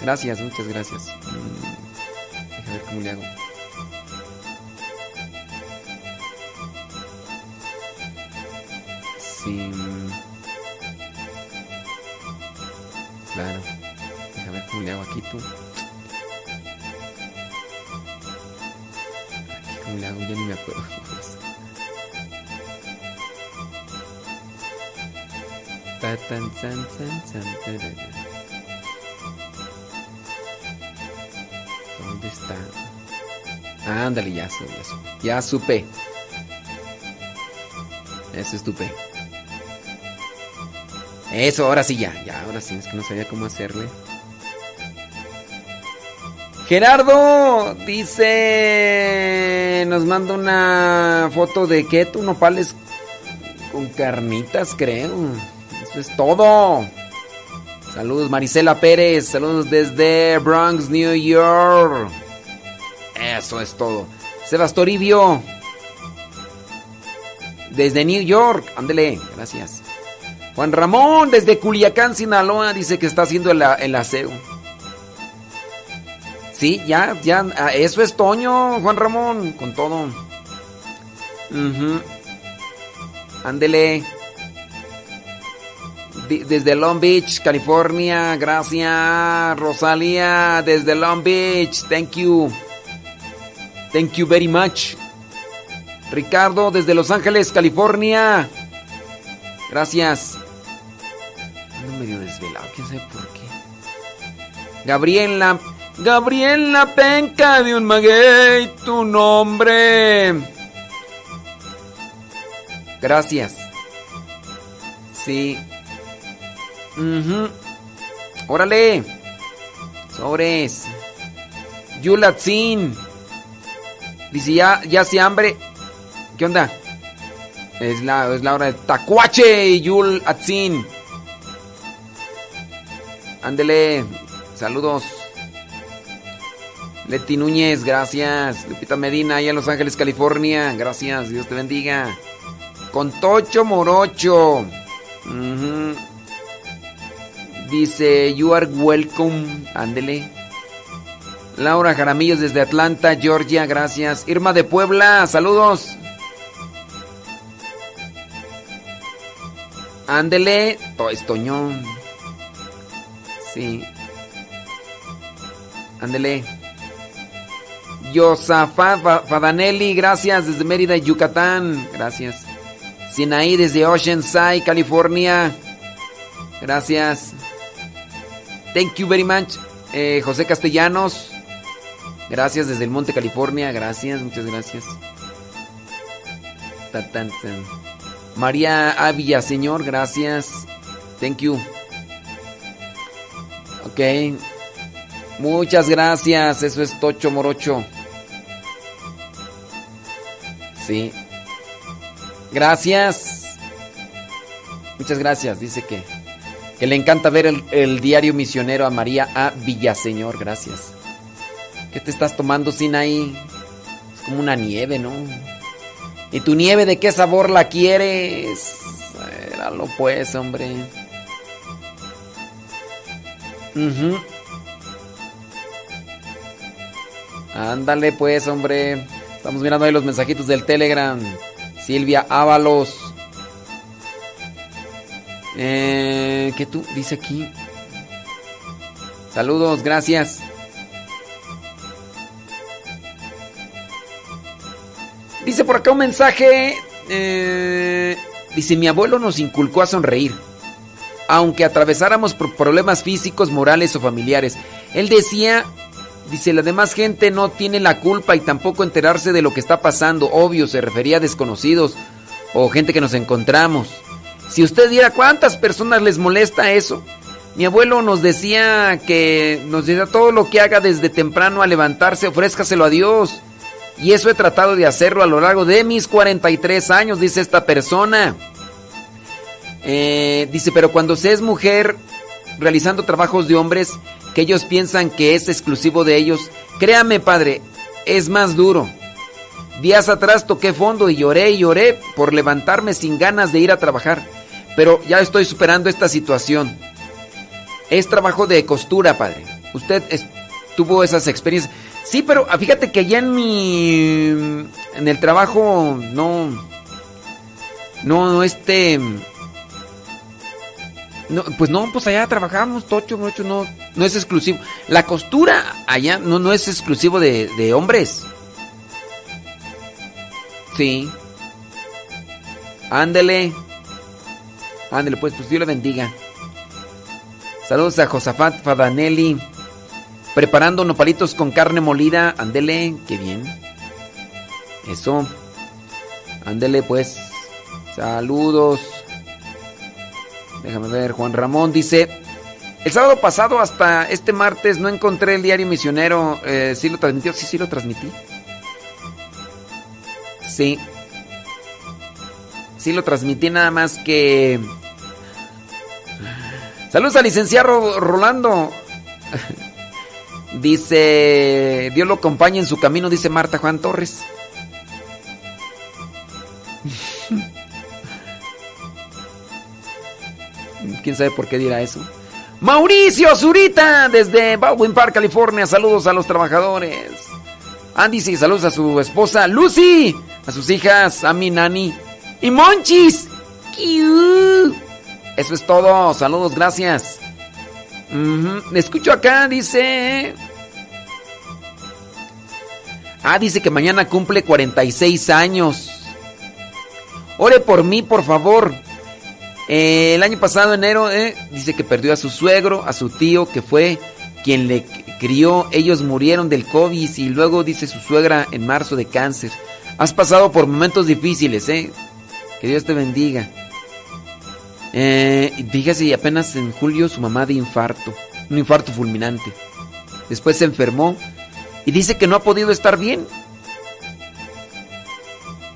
S7: Gracias, muchas gracias. Mm, ver cómo le hago. Sí. Claro. Déjame ver cómo le hago aquí tú. ¿Cómo le hago? Ya ni me acuerdo. ¿Dónde está? Ándale, ya, supe, ya supe. Eso estupe. Eso, ahora sí ya. Ya, ahora sí, es que no sabía cómo hacerle.
S4: Gerardo dice, nos manda una foto de que tú nopales con carnitas, creo. Es todo. Saludos Marisela Pérez, saludos desde Bronx, New York. Eso es todo. Sebas Toribio, desde New York, ándele, gracias. Juan Ramón, desde Culiacán, Sinaloa, dice que está haciendo el, el aseo. Sí, ya, ya, ah, eso es Toño, Juan Ramón, con todo. Ándele. Desde Long Beach, California, gracias. Rosalía, desde Long Beach, thank you. Thank you very much. Ricardo, desde Los Ángeles, California. Gracias. Ando medio desvelado, quién sabe por qué. Gabriela Gabriela Penca de un maguey, tu nombre. Gracias. Sí. Órale. Sobres. Yulatzin. Dice, ya, ya se hambre. ¿Qué onda? Es la, es la hora de Tacuache Yul Atzin. Ándele. Saludos. Leti Núñez, gracias. Lupita Medina, allá en Los Ángeles, California. Gracias, Dios te bendiga. Con Tocho Morocho. Dice, you are welcome. Ándele. Laura Jaramillos desde Atlanta, Georgia, gracias. Irma de Puebla, saludos. Ándele. Estoñón. Sí. Ándele. Yosafat Fadanelli, gracias desde Mérida, Yucatán. Gracias. Sinaí desde Oceanside, California. Gracias. Thank you very much. Eh, José Castellanos. Gracias desde el Monte, California. Gracias, muchas gracias. María Avilla, señor, gracias. Thank you. Ok. Muchas gracias. Eso es Tocho Morocho. Sí. Gracias. Muchas gracias. Dice que, que le encanta ver el, diario misionero a María A. Villaseñor. Gracias. ¿Qué te estás tomando, sin ahí? Es como una nieve, ¿no? ¿Y tu nieve de qué sabor la quieres? Éralo pues, hombre. Ándale pues, hombre. Estamos mirando ahí los mensajitos del Telegram. Silvia Ábalos. Eh, ¿Qué tú? Dice aquí. Saludos, gracias. Dice por acá un mensaje. Eh, dice, mi abuelo nos inculcó a sonreír. Aunque atravesáramos por problemas físicos, morales o familiares. Él decía Dice, la demás gente no tiene la culpa y tampoco enterarse de lo que está pasando. Obvio, se refería a desconocidos o gente que nos encontramos. Si usted viera cuántas personas les molesta eso. Mi abuelo nos decía que nos decía todo lo que haga desde temprano a levantarse, ofrézcaselo a Dios. Y eso he tratado de hacerlo a lo largo de mis 43 años, dice esta persona. Eh, dice, pero cuando se es mujer realizando trabajos de hombres, que ellos piensan que es exclusivo de ellos, créame padre, es más duro. Días atrás toqué fondo y lloré y lloré por levantarme sin ganas de ir a trabajar, pero ya estoy superando esta situación. Es trabajo de costura, padre. Usted tuvo esas experiencias. Sí, pero ah, fíjate que ya en mi en el trabajo no no este no, pues no, pues allá trabajamos, tocho, mucho, no, no es exclusivo. La costura allá no, no es exclusivo de, de hombres. Sí. Ándele. Ándele, pues, pues Dios le bendiga. Saludos a Josafat Fadanelli. Preparando nopalitos con carne molida. Ándele, qué bien. Eso. Ándele, pues. Saludos. Déjame ver, Juan Ramón dice, El sábado pasado hasta este martes no encontré el diario misionero. Eh, ¿Sí lo transmitió? Sí, sí lo transmití. Sí. Sí lo transmití nada más que... Saludos al licenciado Rolando. (laughs) Dice, Dios lo acompañe en su camino, dice Marta Juan Torres. (laughs) ¿Quién sabe por qué dirá eso? Mauricio Zurita, desde Baldwin Park, California. Saludos a los trabajadores. Andy, sí, saludos a su esposa Lucy, a sus hijas, a mi nani y Monchis. Eso es todo. Saludos, gracias. Me escucho acá, dice. Ah, dice que mañana cumple 46 años. Ore por mí, por favor. Eh, el año pasado, enero, eh, dice que perdió a su suegro, a su tío, que fue quien le crió. Ellos murieron del COVID y luego dice su suegra en marzo de cáncer. Has pasado por momentos difíciles, ¿eh? Que Dios te bendiga. Eh, dígase, apenas en julio su mamá de infarto, un infarto fulminante. Después se enfermó y dice que no ha podido estar bien.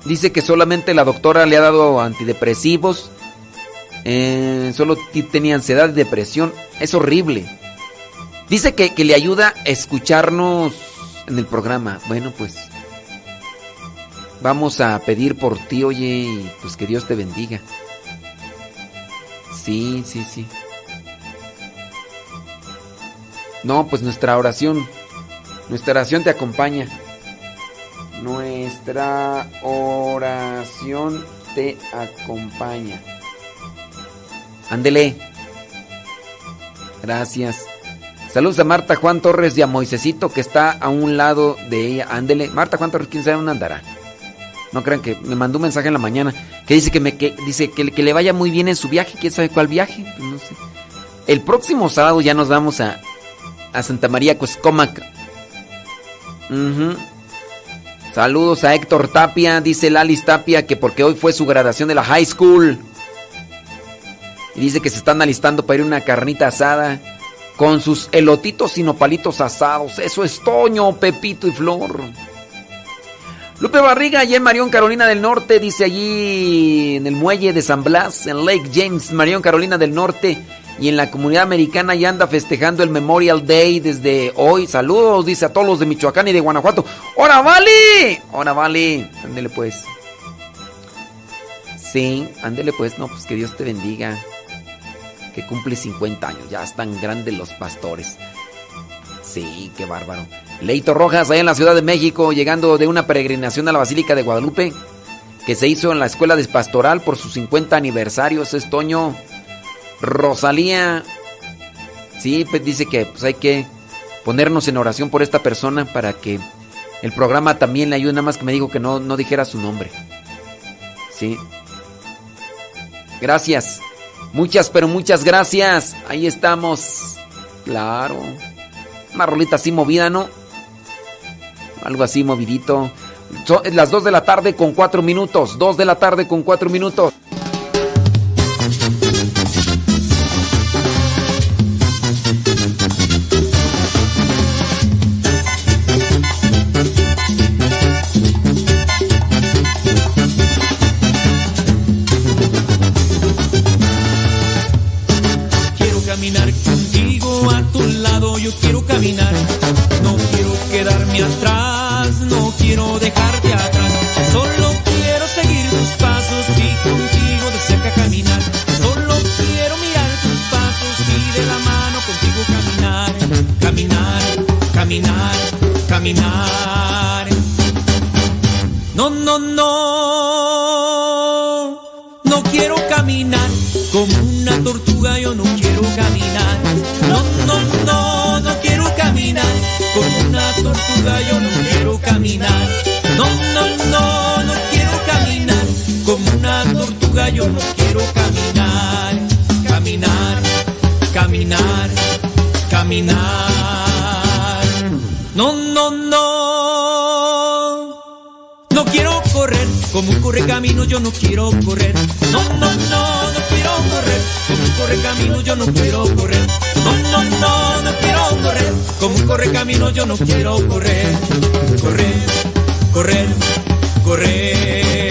S4: Dice que solamente la doctora le ha dado antidepresivos eh, solo tenía ansiedad y depresión. Es horrible. Dice que, que le ayuda a escucharnos en el programa. Bueno, pues vamos a pedir por ti, oye, y pues que Dios te bendiga. Sí, sí, sí. No, pues nuestra oración, nuestra oración te acompaña. Nuestra oración te acompaña. Ándele. Gracias. Saludos a Marta Juan Torres y a Moisecito que está a un lado de ella. Ándele. Marta Juan Torres, quién sabe dónde andará. No crean que me mandó un mensaje en la mañana que dice que me dice que, le vaya muy bien en su viaje. ¿Quién sabe cuál viaje? Pues no sé. El próximo sábado ya nos vamos a, a Santa María Cuescomac. Saludos a Héctor Tapia, dice Lalis Tapia que porque hoy fue su graduación de la high school. Y dice que se están alistando para ir a una carnita asada con sus elotitos y nopalitos asados. Eso es Toño, Pepito y Flor. Lupe Barriga, allá en Marión, Carolina del Norte, dice allí en el muelle de San Blas, en Lake James, Marión, Carolina del Norte. Y en la comunidad americana ya anda festejando el Memorial Day desde hoy. Saludos, dice a todos los de Michoacán y de Guanajuato. ¡Hora, vale! ¡Hora, vale! Ándele pues. Sí, ándele pues. No, pues que Dios te bendiga que cumple 50 años. Ya están grandes los pastores. Sí, qué bárbaro. Leito Rojas, allá en la Ciudad de México, llegando de una peregrinación a la Basílica de Guadalupe, que se hizo en la Escuela de Pastoral por sus 50 aniversarios. Es Toño. Rosalía. Sí, pues dice que pues hay que ponernos en oración por esta persona para que el programa también le ayude. Nada más que me dijo que no, no dijera su nombre. Sí. Gracias. Muchas, pero muchas gracias. Ahí estamos. Claro. Una rolita así movida, ¿no? Algo así movidito. Son las 2 de la tarde con 4 minutos. 2 de la tarde con 4 minutos.
S1: No, No, no, no. No quiero correr como corre camino, yo no quiero correr. No, no, no, no quiero correr como corre camino, yo no quiero correr. No, no, no, no quiero correr. Como un corre camino yo no quiero correr. Correr, correr, correr.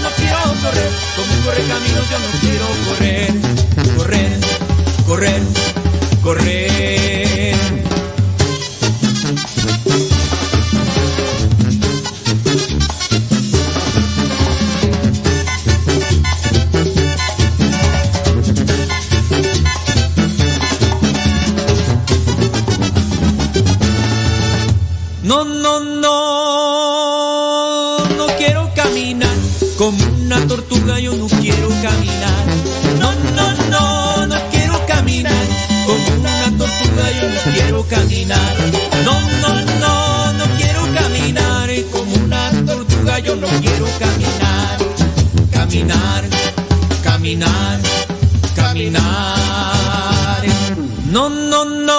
S1: quiero correr. Como corre camino yo no quiero correr. Correr, correr, correr. No, no, no,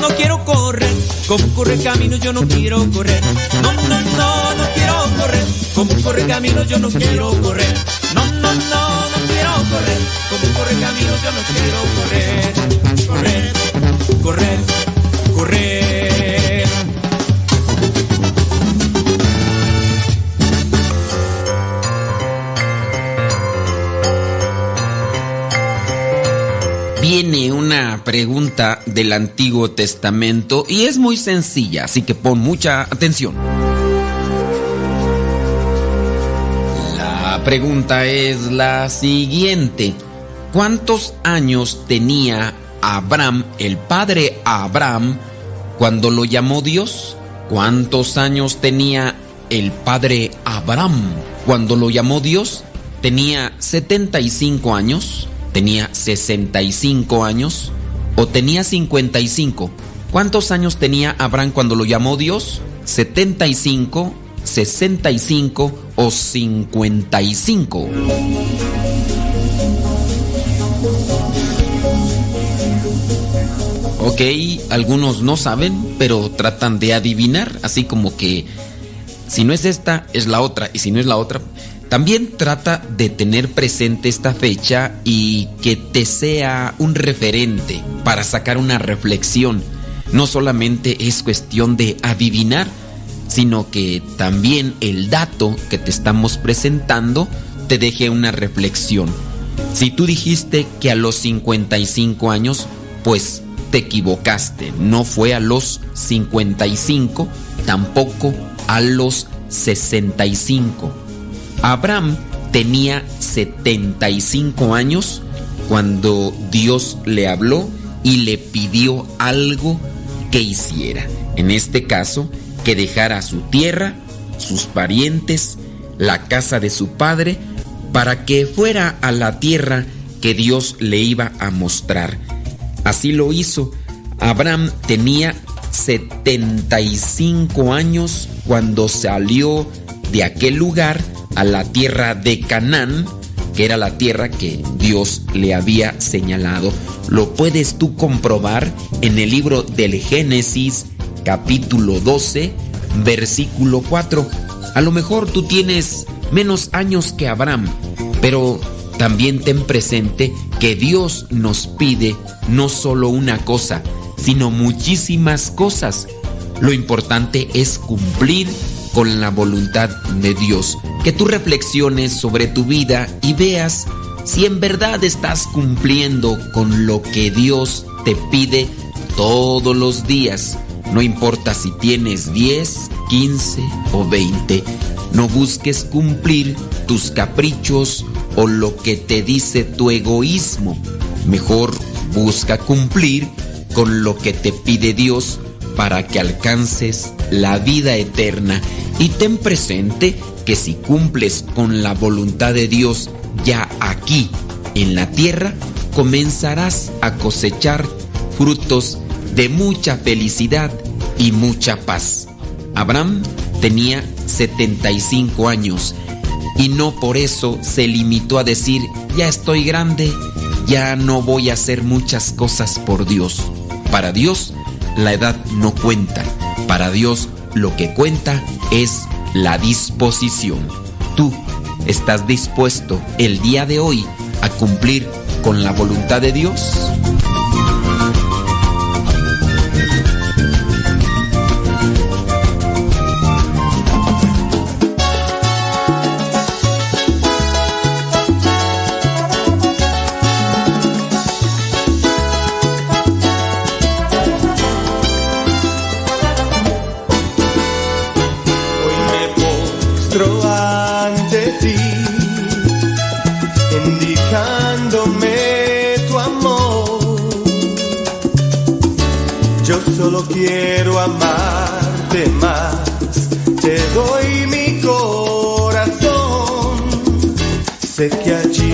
S1: no quiero correr. Como corre camino yo no quiero correr. No, no, no, no quiero correr. Como corre camino yo no quiero correr. No, no, no, no quiero correr. Como corre camino yo no quiero correr. Correr, correr, correr.
S4: Pregunta del Antiguo Testamento y es muy sencilla, así que pon mucha atención. La pregunta es la siguiente. ¿Cuántos años tenía Abraham, el padre Abraham, cuando lo llamó Dios? ¿Cuántos años tenía el padre Abraham cuando lo llamó Dios? ¿Tenía 75 años? ¿Tenía 65 años? ¿O tenía 55? ¿Cuántos años tenía Abraham cuando lo llamó Dios? ¿75, 65 o 55? Ok, algunos no saben, pero tratan de adivinar, así como que si no es esta, es la otra, y si no es la otra, también trata de tener presente esta fecha y que te sea un referente para sacar una reflexión. No solamente es cuestión de adivinar, sino que también el dato que te estamos presentando te deje una reflexión. Si tú dijiste que a los 55 años, pues te equivocaste. No fue a los 55, tampoco a los 65. Abraham tenía 75 años cuando Dios le habló y le pidió algo que hiciera. En este caso, que dejara su tierra, sus parientes, la casa de su padre, para que fuera a la tierra que Dios le iba a mostrar. Así lo hizo. Abraham tenía 75 años cuando salió de aquel lugar a la tierra de Canaán, que era la tierra que Dios le había señalado. Lo puedes tú comprobar en el libro del Génesis capítulo 12, versículo 4. A lo mejor tú tienes menos años que Abraham, pero también ten presente que Dios nos pide no solo una cosa, sino muchísimas cosas. Lo importante es cumplir con la voluntad de Dios. Que tú reflexiones sobre tu vida y veas si en verdad estás cumpliendo con lo que Dios te pide todos los días. No importa si tienes 10, 15 o 20. No busques cumplir tus caprichos o lo que te dice tu egoísmo. Mejor busca cumplir con lo que te pide Dios para que alcances la vida eterna. Y ten presente que si cumples con la voluntad de Dios ya aquí en la tierra, comenzarás a cosechar frutos de mucha felicidad y mucha paz. Abraham tenía 75 años y no por eso se limitó a decir, ya estoy grande, ya no voy a hacer muchas cosas por Dios. Para Dios la edad no cuenta, para Dios lo que cuenta es la disposición. Tú estás dispuesto el día de hoy a cumplir con la voluntad de Dios.
S10: Quiero amarte más. Te doy mi corazón. Sé que allí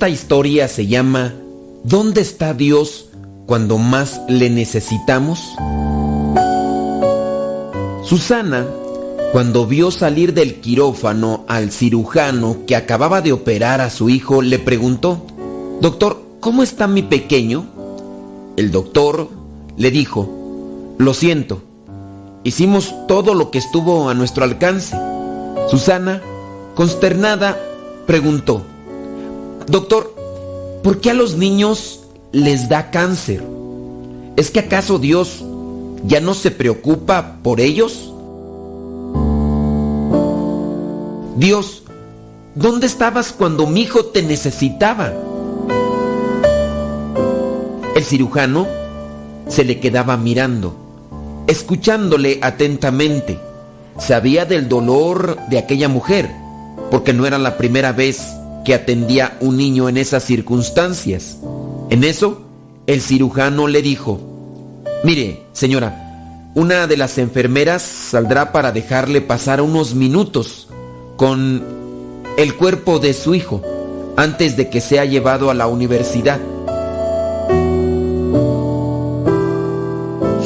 S4: Esta historia se llama ¿Dónde está Dios cuando más le necesitamos? Susana, cuando vio salir del quirófano al cirujano que acababa de operar a su hijo, le preguntó, Doctor, ¿cómo está mi pequeño? El doctor le dijo, Lo siento, hicimos todo lo que estuvo a nuestro alcance. Susana, consternada, preguntó, Doctor, ¿por qué a los niños les da cáncer? ¿Es que acaso Dios ya no se preocupa por ellos? Dios, ¿dónde estabas cuando mi hijo te necesitaba? El cirujano se le quedaba mirando, escuchándole atentamente. Sabía del dolor de aquella mujer, porque no era la primera vez que atendía un niño en esas circunstancias. En eso, el cirujano le dijo, mire, señora, una de las enfermeras saldrá para dejarle pasar unos minutos con el cuerpo de su hijo antes de que sea llevado a la universidad.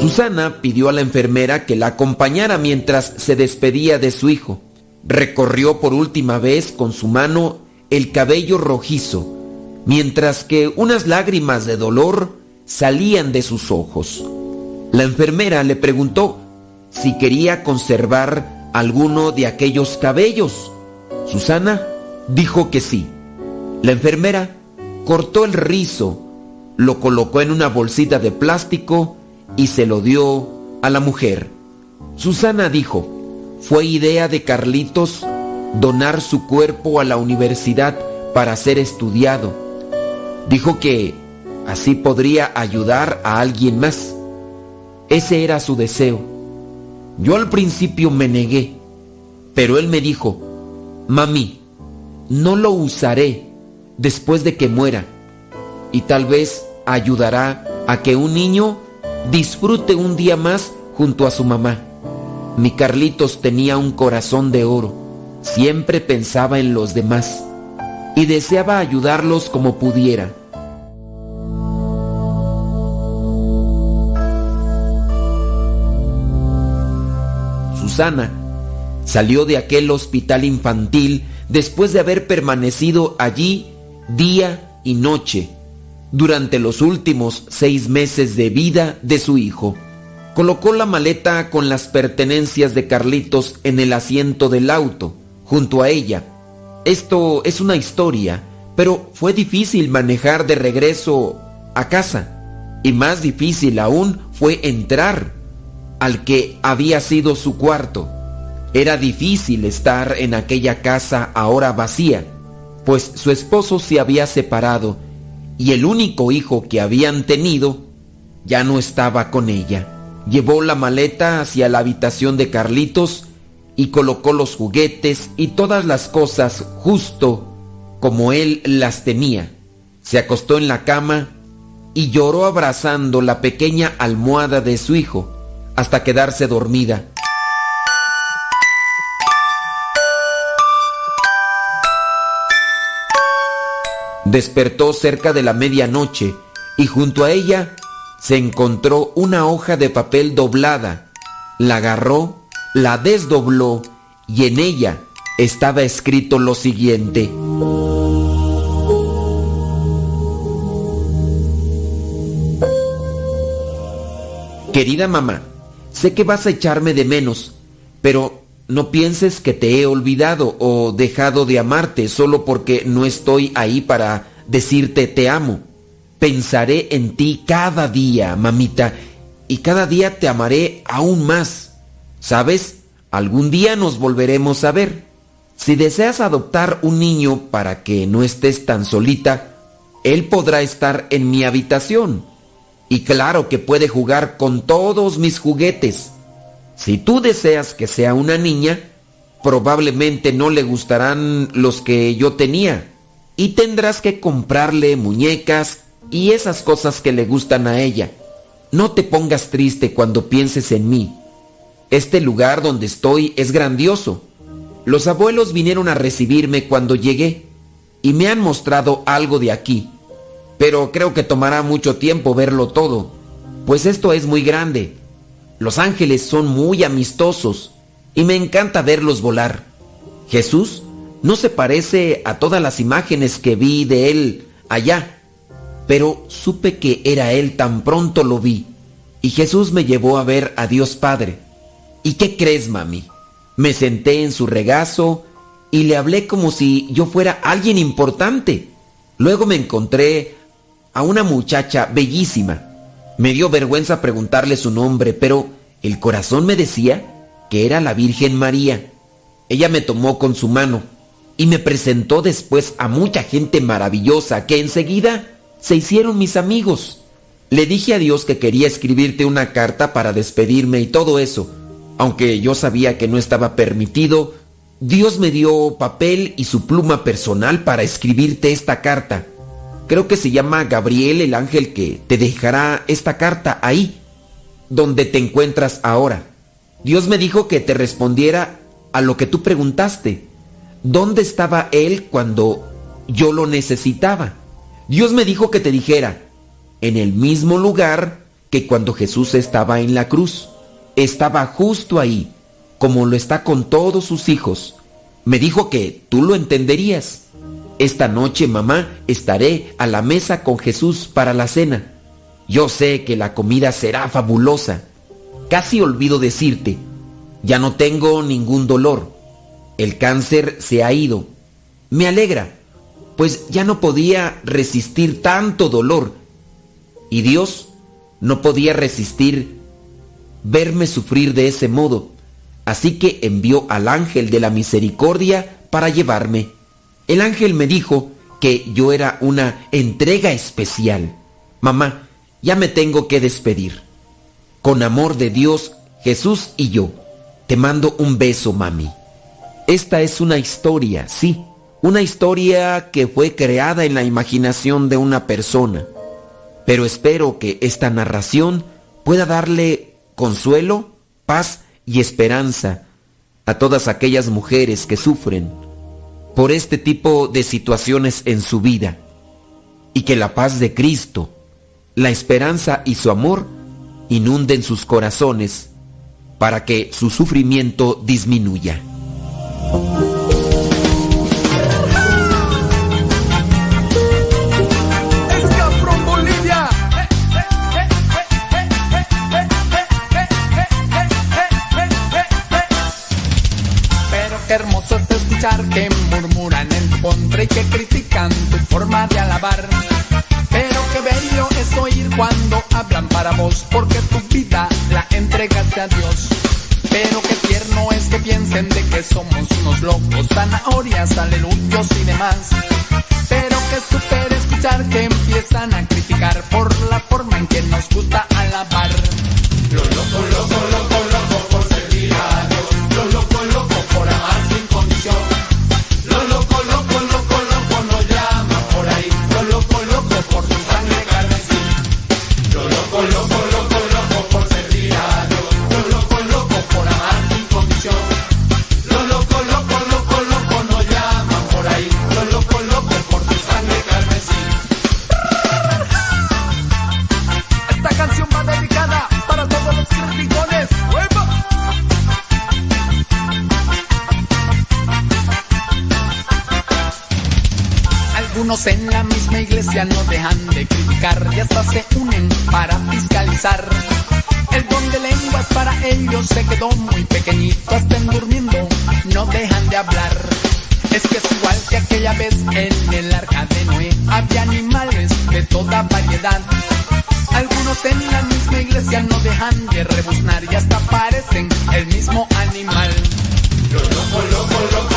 S4: Susana pidió a la enfermera que la acompañara mientras se despedía de su hijo. Recorrió por última vez con su mano el cabello rojizo, mientras que unas lágrimas de dolor salían de sus ojos. La enfermera le preguntó si quería conservar alguno de aquellos cabellos. Susana dijo que sí. La enfermera cortó el rizo, lo colocó en una bolsita de plástico y se lo dio a la mujer. Susana dijo, fue idea de Carlitos donar su cuerpo a la universidad para ser estudiado. Dijo que así podría ayudar a alguien más. Ese era su deseo. Yo al principio me negué, pero él me dijo, mami, no lo usaré después de que muera y tal vez ayudará a que un niño disfrute un día más junto a su mamá. Mi Carlitos tenía un corazón de oro Siempre pensaba en los demás y deseaba ayudarlos como pudiera. Susana salió de aquel hospital infantil después de haber permanecido allí día y noche durante los últimos seis meses de vida de su hijo. Colocó la maleta con las pertenencias de Carlitos en el asiento del auto junto a ella. Esto es una historia, pero fue difícil manejar de regreso a casa. Y más difícil aún fue entrar al que había sido su cuarto. Era difícil estar en aquella casa ahora vacía, pues su esposo se había separado y el único hijo que habían tenido ya no estaba con ella. Llevó la maleta hacia la habitación de Carlitos y colocó los juguetes y todas las cosas justo como él las tenía. Se acostó en la cama y lloró abrazando la pequeña almohada de su hijo hasta quedarse dormida. Despertó cerca de la medianoche y junto a ella se encontró una hoja de papel doblada. La agarró la desdobló y en ella estaba escrito lo siguiente. Querida mamá, sé que vas a echarme de menos, pero no pienses que te he olvidado o dejado de amarte solo porque no estoy ahí para decirte te amo. Pensaré en ti cada día, mamita, y cada día te amaré aún más. ¿Sabes? Algún día nos volveremos a ver. Si deseas adoptar un niño para que no estés tan solita, él podrá estar en mi habitación. Y claro que puede jugar con todos mis juguetes. Si tú deseas que sea una niña, probablemente no le gustarán los que yo tenía. Y tendrás que comprarle muñecas y esas cosas que le gustan a ella. No te pongas triste cuando pienses en mí. Este lugar donde estoy es grandioso. Los abuelos vinieron a recibirme cuando llegué. y me han mostrado algo de aquí, pero creo que tomará mucho tiempo verlo todo, pues esto es muy grande. Los ángeles son muy amistosos y me encanta verlos volar. Jesús no se parece a todas las imágenes que vi de él allá, pero supe que era él tan pronto lo vi y Jesús me llevó a ver a Dios Padre. ¿Y qué crees, mami? Me senté en su regazo y le hablé como si yo fuera alguien importante. Luego me encontré a una muchacha bellísima. Me dio vergüenza preguntarle su nombre, pero el corazón me decía que era la Virgen María. Ella me tomó con su mano y me presentó después a mucha gente maravillosa que enseguida se hicieron mis amigos. Le dije a Dios que quería escribirte una carta para despedirme y todo eso. Aunque yo sabía que no estaba permitido, Dios me dio papel y su pluma personal para escribirte esta carta. Creo que se llama Gabriel el ángel que te dejará esta carta ahí, donde te encuentras ahora. Dios me dijo que te respondiera a lo que tú preguntaste. ¿Dónde estaba Él cuando yo lo necesitaba? Dios me dijo que te dijera, en el mismo lugar que cuando Jesús estaba en la cruz. Estaba justo ahí, como lo está con todos sus hijos. Me dijo que tú lo entenderías. Esta noche, mamá, estaré a la mesa con Jesús para la cena. Yo sé que la comida será fabulosa. Casi olvido decirte, ya no tengo ningún dolor. El cáncer se ha ido. Me alegra, pues ya no podía resistir tanto dolor. Y Dios no podía resistir verme sufrir de ese modo. Así que envió al ángel de la misericordia para llevarme. El ángel me dijo que yo era una entrega especial. Mamá, ya me tengo que despedir. Con amor de Dios, Jesús y yo, te mando un beso, mami. Esta es una historia, sí, una historia que fue creada en la imaginación de una persona. Pero espero que esta narración pueda darle consuelo, paz y esperanza a todas aquellas mujeres que sufren por este tipo de situaciones en su vida y que la paz de Cristo, la esperanza y su amor inunden sus corazones para que su sufrimiento disminuya.
S11: Que murmuran en tu contra y que critican tu forma de alabar. Pero qué bello es oír cuando hablan para vos, porque tu vida la entregaste a Dios. Pero qué tierno es que piensen de que somos unos locos, zanahorias, aleluyos y demás. Pero que super escuchar que empiezan a criticar por la forma en que nos gusta alabar. Algunos en la misma iglesia no dejan de criticar y hasta se unen para fiscalizar. El don de lenguas para ellos se quedó muy pequeñito, estén durmiendo, no dejan de hablar. Es que es igual que aquella vez en el arca de Noé, había animales de toda variedad. Algunos en la misma iglesia no dejan de rebuznar y hasta parecen el mismo animal. Lo loco, loco, loco, loco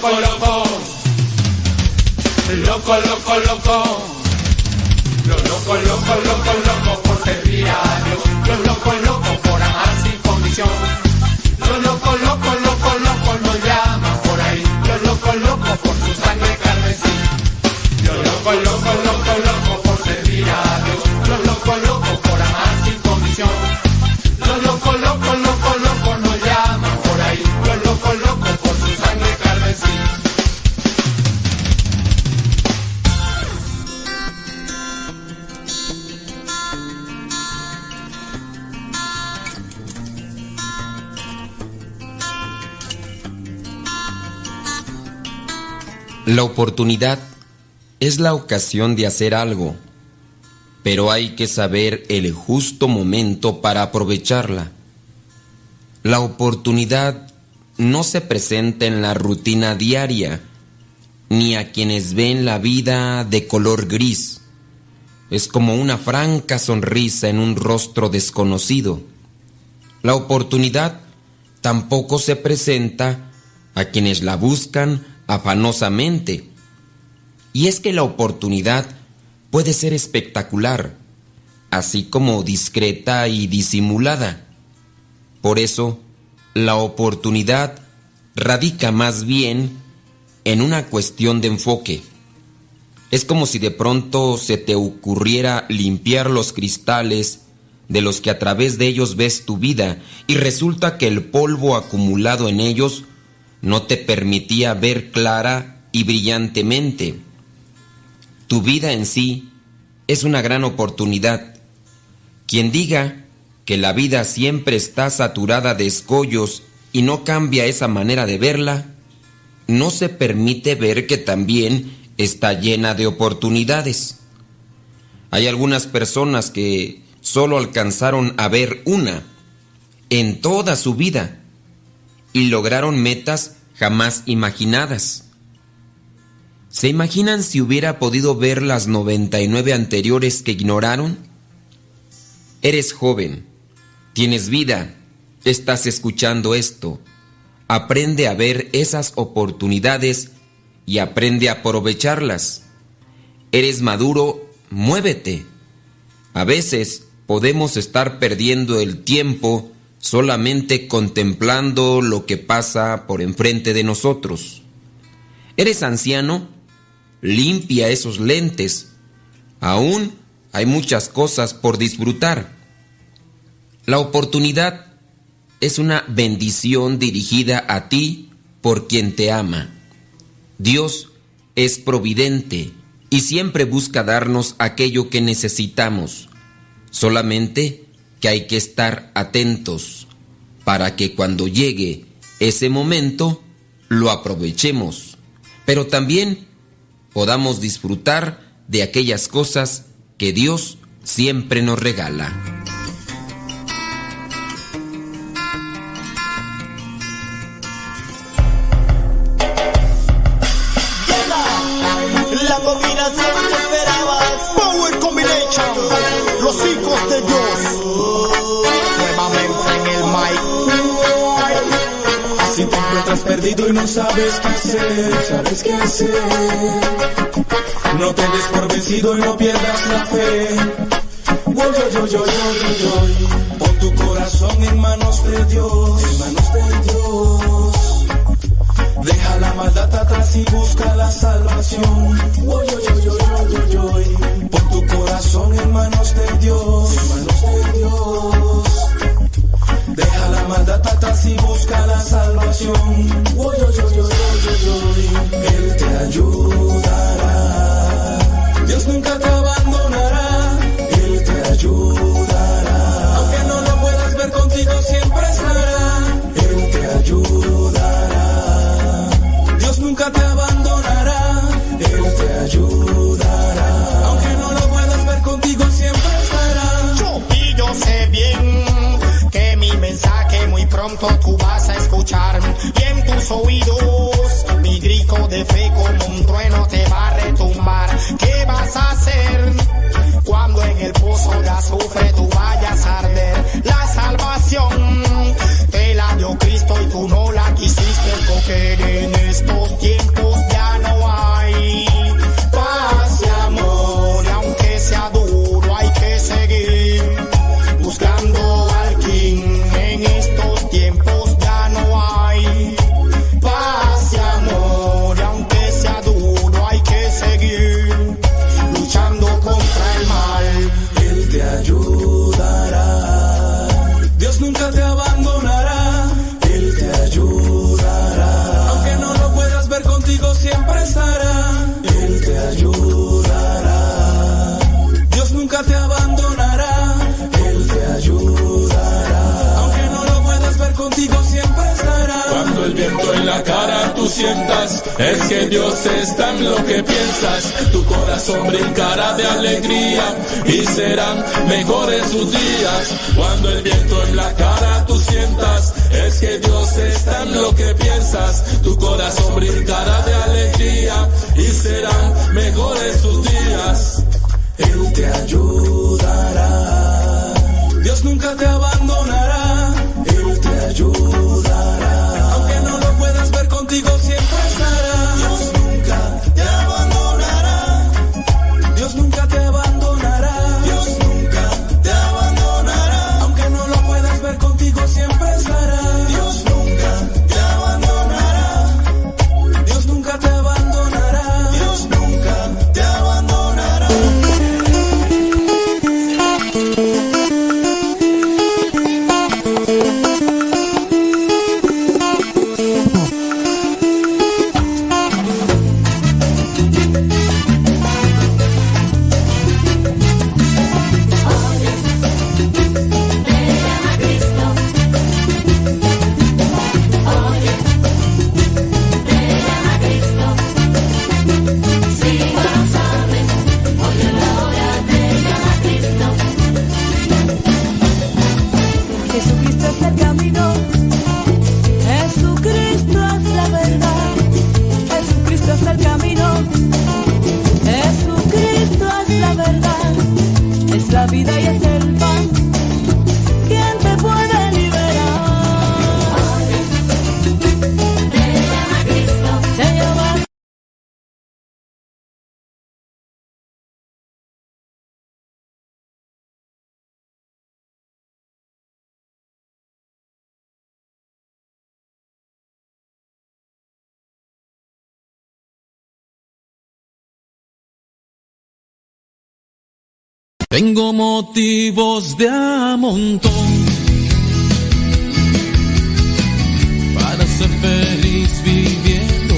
S11: Loco, loco, loco. Loco, loco, loco. Loco, loco, loco. Los loco, loco, loco, loco por servir a Dios. Los loco, loco por amar sin condición. Los loco, loco, loco, loco nos llaman por ahí. Los loco, loco por su
S4: La oportunidad es la ocasión de hacer algo, pero hay que saber el justo momento para aprovecharla. La oportunidad no se presenta en la rutina diaria, ni a quienes ven la vida de color gris. Es como una franca sonrisa en un rostro desconocido. La oportunidad tampoco se presenta a quienes la buscan afanosamente. Y es que la oportunidad puede ser espectacular, así como discreta y disimulada. Por eso, la oportunidad radica más bien en una cuestión de enfoque. Es como si de pronto se te ocurriera limpiar los cristales de los que a través de ellos ves tu vida y resulta que el polvo acumulado en ellos no te permitía ver clara y brillantemente. Tu vida en sí es una gran oportunidad. Quien diga que la vida siempre está saturada de escollos y no cambia esa manera de verla, no se permite ver que también está llena de oportunidades. Hay algunas personas que solo alcanzaron a ver una en toda su vida y lograron metas jamás imaginadas. ¿Se imaginan si hubiera podido ver las 99 anteriores que ignoraron? Eres joven, tienes vida, estás escuchando esto. Aprende a ver esas oportunidades y aprende a aprovecharlas. Eres maduro, muévete. A veces podemos estar perdiendo el tiempo solamente contemplando lo que pasa por enfrente de nosotros. ¿Eres anciano? Limpia esos lentes. Aún hay muchas cosas por disfrutar. La oportunidad es una bendición dirigida a ti por quien te ama. Dios es providente y siempre busca darnos aquello que necesitamos. Solamente que hay que estar atentos para que cuando llegue ese momento lo aprovechemos, pero también podamos disfrutar de aquellas cosas que Dios siempre nos regala.
S12: La combinación. Power Combination. Los hijos de Dios.
S13: Perdido y no sabes qué hacer, sabes qué hacer. No te des por vencido y no pierdas la fe. Yo, yo, yo. Pon tu corazón en manos de Dios, en manos de Dios. Deja la maldad atrás y busca la salvación. Pon tu corazón en manos de Dios, en maldad y busca la salvación. Él te ayudará. Dios nunca te abandonará. tú vas a escuchar y en tus oídos mi grito de fe como un trueno te va a retumbar.
S14: ¿Qué vas a hacer cuando en el pozo de azufre tú vayas a arder? La salvación te la dio Cristo y tú no la quisiste coger en estos
S13: tiempos es que Dios está en lo que piensas. Tu corazón brincará de alegría y serán mejores sus días. Cuando el viento en la cara tú sientas, es que Dios está en lo que piensas. Tu corazón brincará de alegría y serán mejores sus días. Él te ayudará. Dios nunca te abandonará. Él te ayudará.
S3: Tengo motivos de a montón para ser feliz viviendo.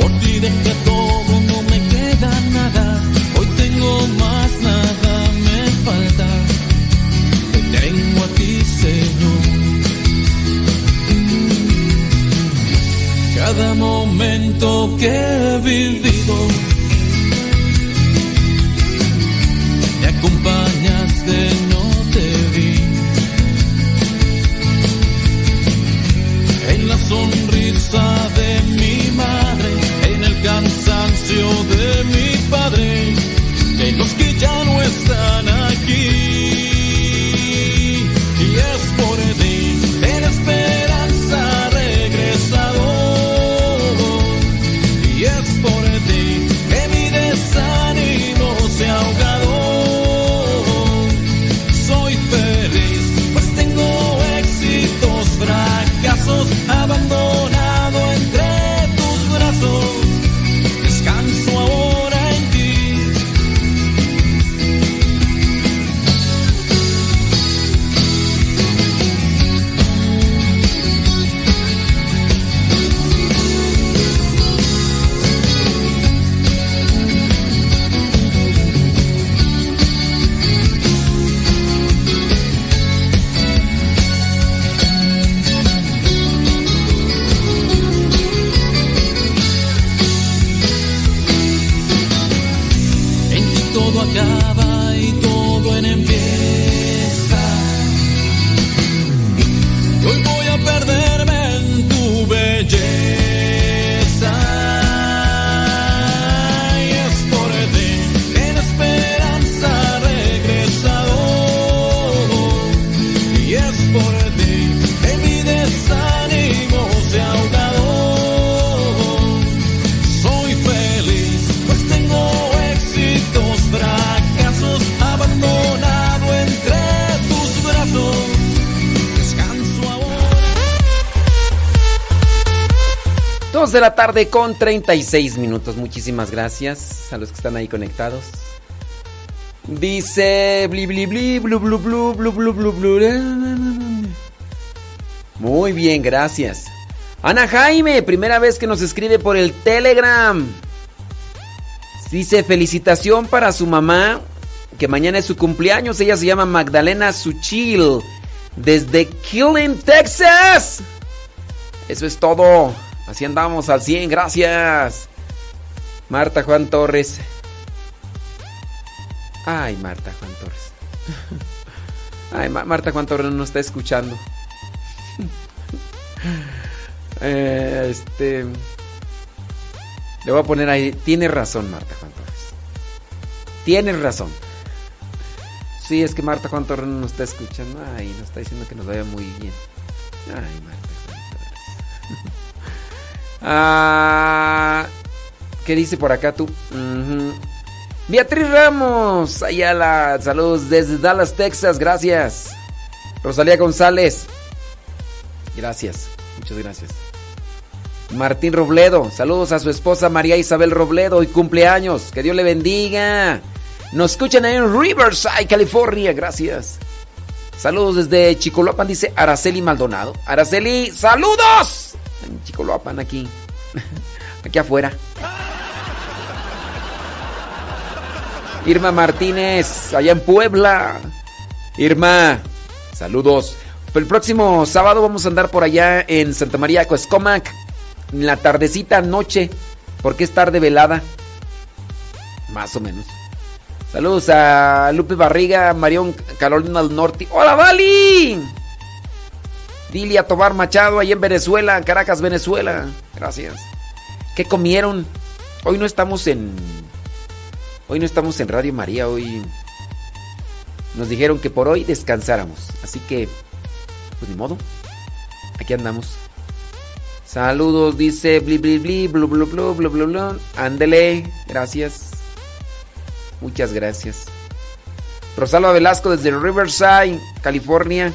S3: Por ti dejé todo, no me queda nada. Hoy tengo más, nada me falta. Te tengo a ti, Señor. Cada momento que he
S4: tarde con 36 minutos. Muchísimas gracias a los que están ahí conectados. Dice bli bli. Muy bien, gracias. Ana Jaime, primera vez que nos escribe por el Telegram. Dice felicitación para su mamá, que mañana es su cumpleaños. Ella se llama Magdalena Suchil. Desde Killing, Texas. Eso es todo. Así andamos al 100, gracias. Marta Juan Torres. Ay, Marta Juan Torres. (laughs) Ay, Marta Juan Torres no está escuchando. (laughs) Eh, este. Le voy a poner ahí. Tiene razón, Marta Juan Torres. Tienes razón. Sí, es que Marta Juan Torres no nos está escuchando. Ay, nos está diciendo que nos vaya muy bien. Ay, Marta. Ah, ¿Qué dice por acá tú? Beatriz Ramos, Ayala, saludos desde Dallas, Texas, gracias. Rosalía González, gracias, muchas gracias. Martín Robledo, saludos a su esposa María Isabel Robledo y cumpleaños, que Dios le bendiga. Nos escuchan en Riverside, California, gracias. Saludos desde Chicoloapan, dice Araceli Maldonado. Araceli, saludos. En Chicoloapan, aquí, (laughs) aquí afuera. Irma Martínez, allá en Puebla. Irma, saludos. El próximo sábado vamos a andar por allá en Santa María Coescomac. En la tardecita noche. Porque es tarde velada. Más o menos. Saludos a Lupe Barriga, Marión Carolina del Norte. ¡Hola, Vali! Dilia Tobar Machado, ahí en Venezuela, Caracas, Venezuela. Gracias. ¿Qué comieron? Hoy no estamos en Hoy no estamos en Radio María, hoy nos dijeron que por hoy descansáramos. Así que, pues ni modo. Aquí andamos. Saludos, dice bli bli bli, blu blu blu blu blu blu. Ándele, gracias. Muchas gracias. Rosalba Velasco desde Riverside, California.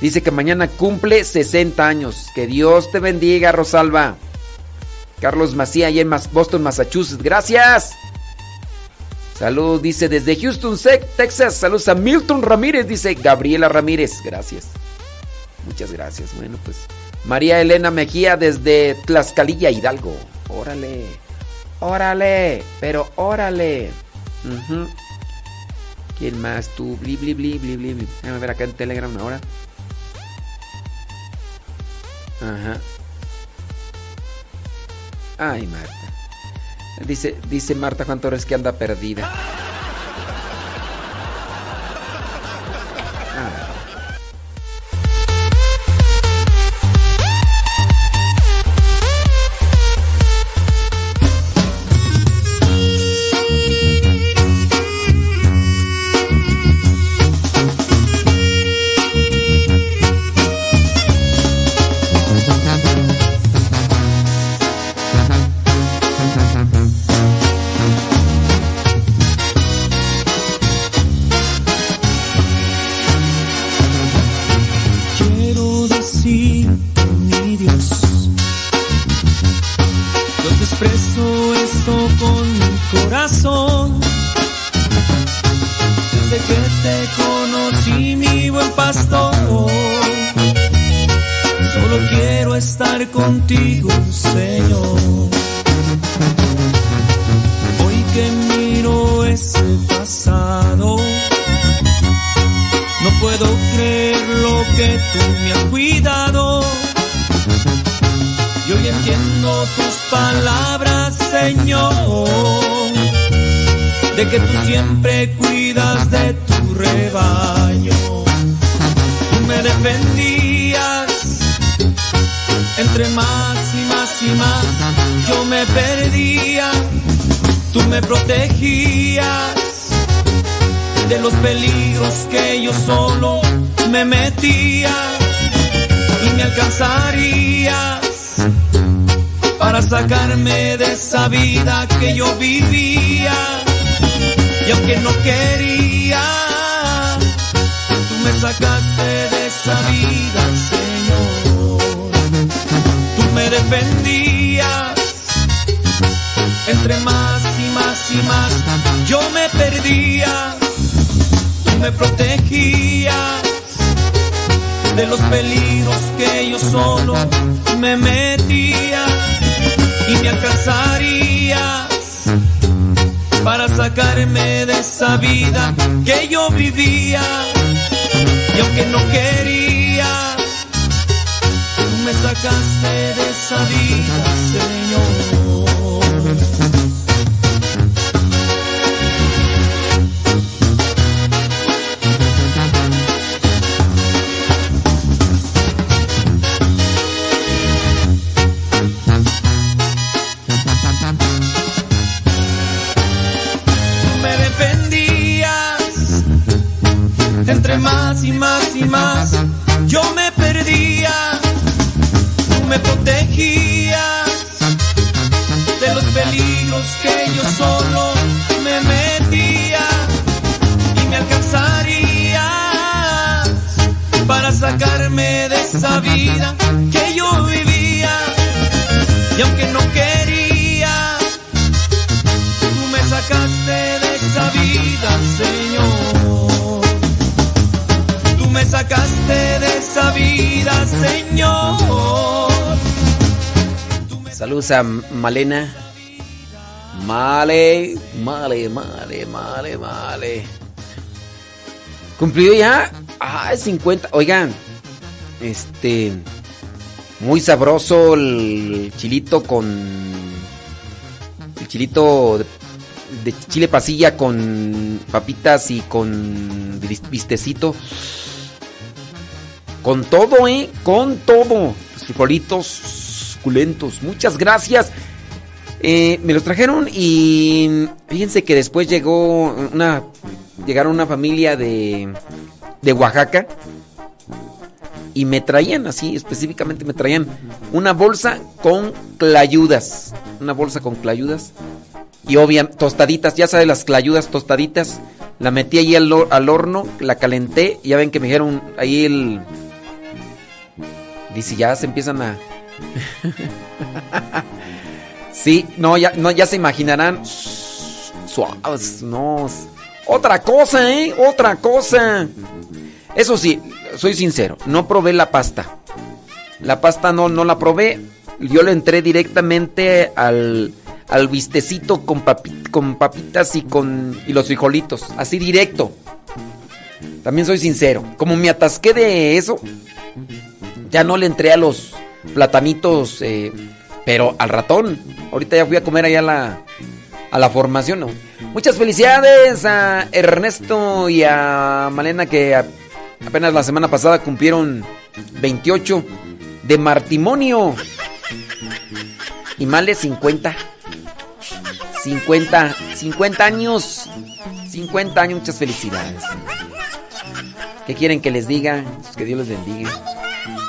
S4: Dice que mañana cumple 60 años. Que Dios te bendiga, Rosalba. Carlos Macía, allá en Boston, Massachusetts. Gracias. Saludos, dice desde Houston, Texas. Saludos a Milton Ramírez, dice Gabriela Ramírez. Gracias. Muchas gracias. Bueno, pues. María Elena Mejía desde Tlaxcalilla, Hidalgo. Órale. Órale. Pero órale. ¿Quién más? Tú. Bli, bli, bli, bli, bli. Déjame ver acá en Telegram ahora. Ajá. Ay, Marta. Dice, dice Marta Juan Torres que anda perdida.
S8: Vida que yo vivía y aunque no quería, tú me sacaste de esa vida,
S1: Señor me sacaste de esa vida, Señor.
S4: Saludos a Malena. Male, male, male, male, male. Cumplió ya. Ah, 50. Oigan, este. Muy sabroso el chilito con. El chilito de, chile pasilla con papitas y con vistecito. Con todo, ¿eh? Con todo. Los frijolitos suculentos. Muchas gracias. Eh, me los trajeron y fíjense que después llegó una... Llegaron una familia de, de Oaxaca y me traían así, específicamente me traían una bolsa con clayudas. Una bolsa con clayudas. Y obviamente, tostaditas, ya sabes, las clayudas tostaditas. La metí ahí al, al horno, la calenté. Y ya ven que me dijeron ahí el, Dice, ya se empiezan a... (laughs) sí, no ya, no, ya se imaginarán. Suaves, no. Otra cosa, ¿eh? Otra cosa. Eso sí, soy sincero, no probé la pasta. La pasta no, no la probé. Yo le entré directamente al, al vistecito con, con papitas y con y los frijolitos. Así directo. También soy sincero. Como me atasqué de eso, ya no le entré a los platanitos, eh, pero al ratón. Ahorita ya fui a comer allá a la, a la formación. Muchas felicidades a Ernesto y a Malena que apenas la semana pasada cumplieron 28 de matrimonio. Y Male 50. 50, 50 años. 50 años, muchas felicidades. ¿Qué quieren que les diga? Que Dios les bendiga.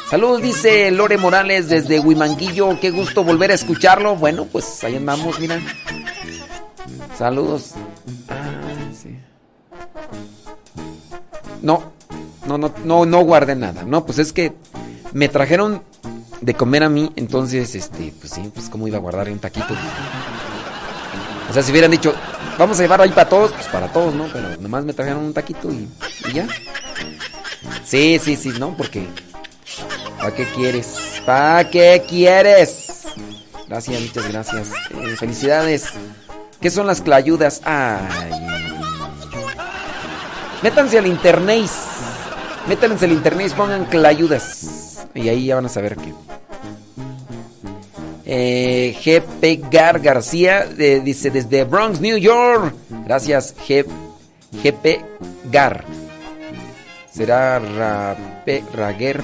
S4: Saludos, dice Lore Morales desde Huimanguillo. Qué gusto volver a escucharlo. Bueno, pues ahí andamos, mira. Saludos. Ah. No, no, no, no, no guardé nada. No, pues es que me trajeron de comer a mí, entonces, este, pues sí, pues cómo iba a guardar un taquito. O sea, si hubieran dicho, vamos a llevar ahí para todos, pues para todos, ¿no? Pero nomás me trajeron un taquito y, ya. Sí, sí, sí, ¿no? Porque ¿Para qué quieres? ¿Para qué quieres? Gracias, muchas gracias. Eh, felicidades. ¿Qué son las clayudas? Ay. Métanse al internet. Métanse al internet y pongan clayudas. Y ahí ya van a saber qué. Eh, GP Gar García dice desde Bronx, New York. Gracias, GP Gar. Será Rape, Rager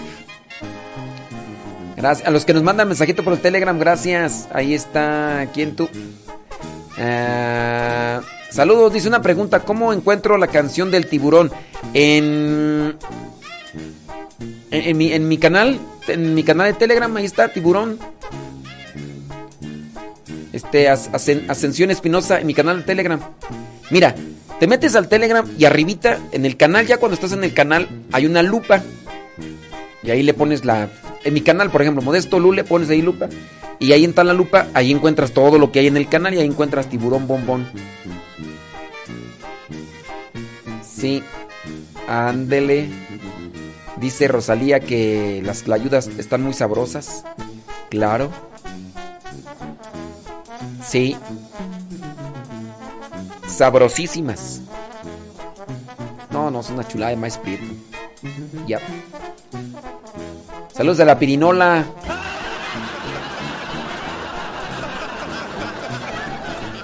S4: a los que nos mandan mensajito por el Telegram, gracias. Ahí está. ¿Quién tú? Eh, saludos, dice una pregunta. ¿Cómo encuentro la canción del tiburón? En, en, mi, canal, en mi canal de Telegram, ahí está, tiburón. Este, Ascensión Espinosa, en mi canal de Telegram. Mira, te metes al Telegram y arribita, en el canal, ya cuando estás en el canal, hay una lupa. Y ahí le pones la en mi canal, por ejemplo, Modesto Lule, pones ahí lupa. Y ahí en la lupa, ahí encuentras todo lo que hay en el canal y ahí encuentras tiburón bombón. Sí, ándele. Dice Rosalía que las clayudas están muy sabrosas. Claro. Sí. Sabrosísimas. No, no, es una chulada de maíz prieto. Ya. Saludos a la pirinola.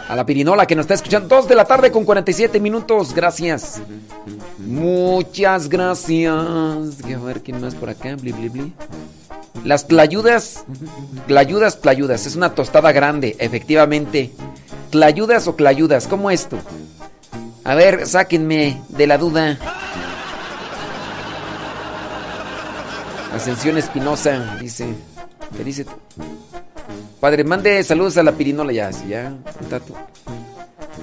S4: A la pirinola que nos está escuchando. 2 de la tarde con 47 minutos. Gracias. Muchas gracias. A ver quién más por acá. Bli. Las tlayudas. Tlayudas, tlayudas. Es una tostada grande, efectivamente. ¿Tlayudas o clayudas? ¿Cómo esto? A ver, sáquenme de la duda. Ascensión Espinosa, dice. ¿Qué dice? Padre, mande saludos a la pirinola ya, sí, ya.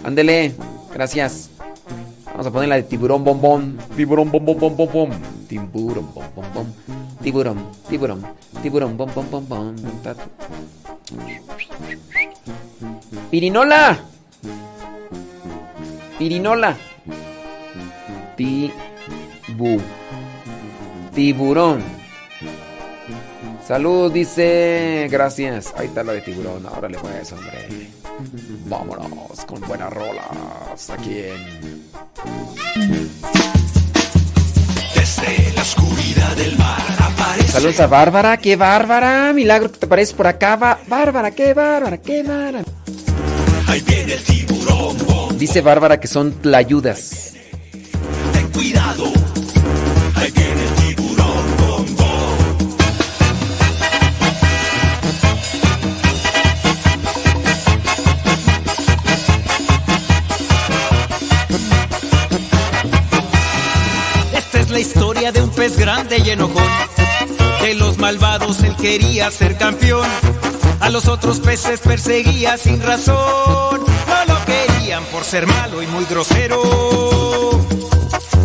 S4: Ándele, gracias. Vamos a poner la de tiburón bombón. Tiburón bombón bom bom. Tiburón bom bom. Tiburón, tiburón, tiburón bom bom bom bom. Tato. Pirinola. Pirinola. Tibu. Tiburón. Salud, dice. Gracias. Ahí está la de tiburón. Ahora le pues, hombre. Vámonos con buenas rolas. Aquí en.
S3: Desde la oscuridad del mar aparece.
S4: Saludos a Bárbara. ¡Qué bárbara! Milagro que te apareces por acá. Bá- Bárbara, qué bárbara, qué bárbara.
S3: Ahí viene el tiburón.
S4: Dice Bárbara que son tlayudas.
S3: Ten cuidado.
S1: Historia de un pez grande y enojón. De los malvados él quería ser campeón. A los otros peces perseguía sin razón. No lo querían por ser malo y muy grosero.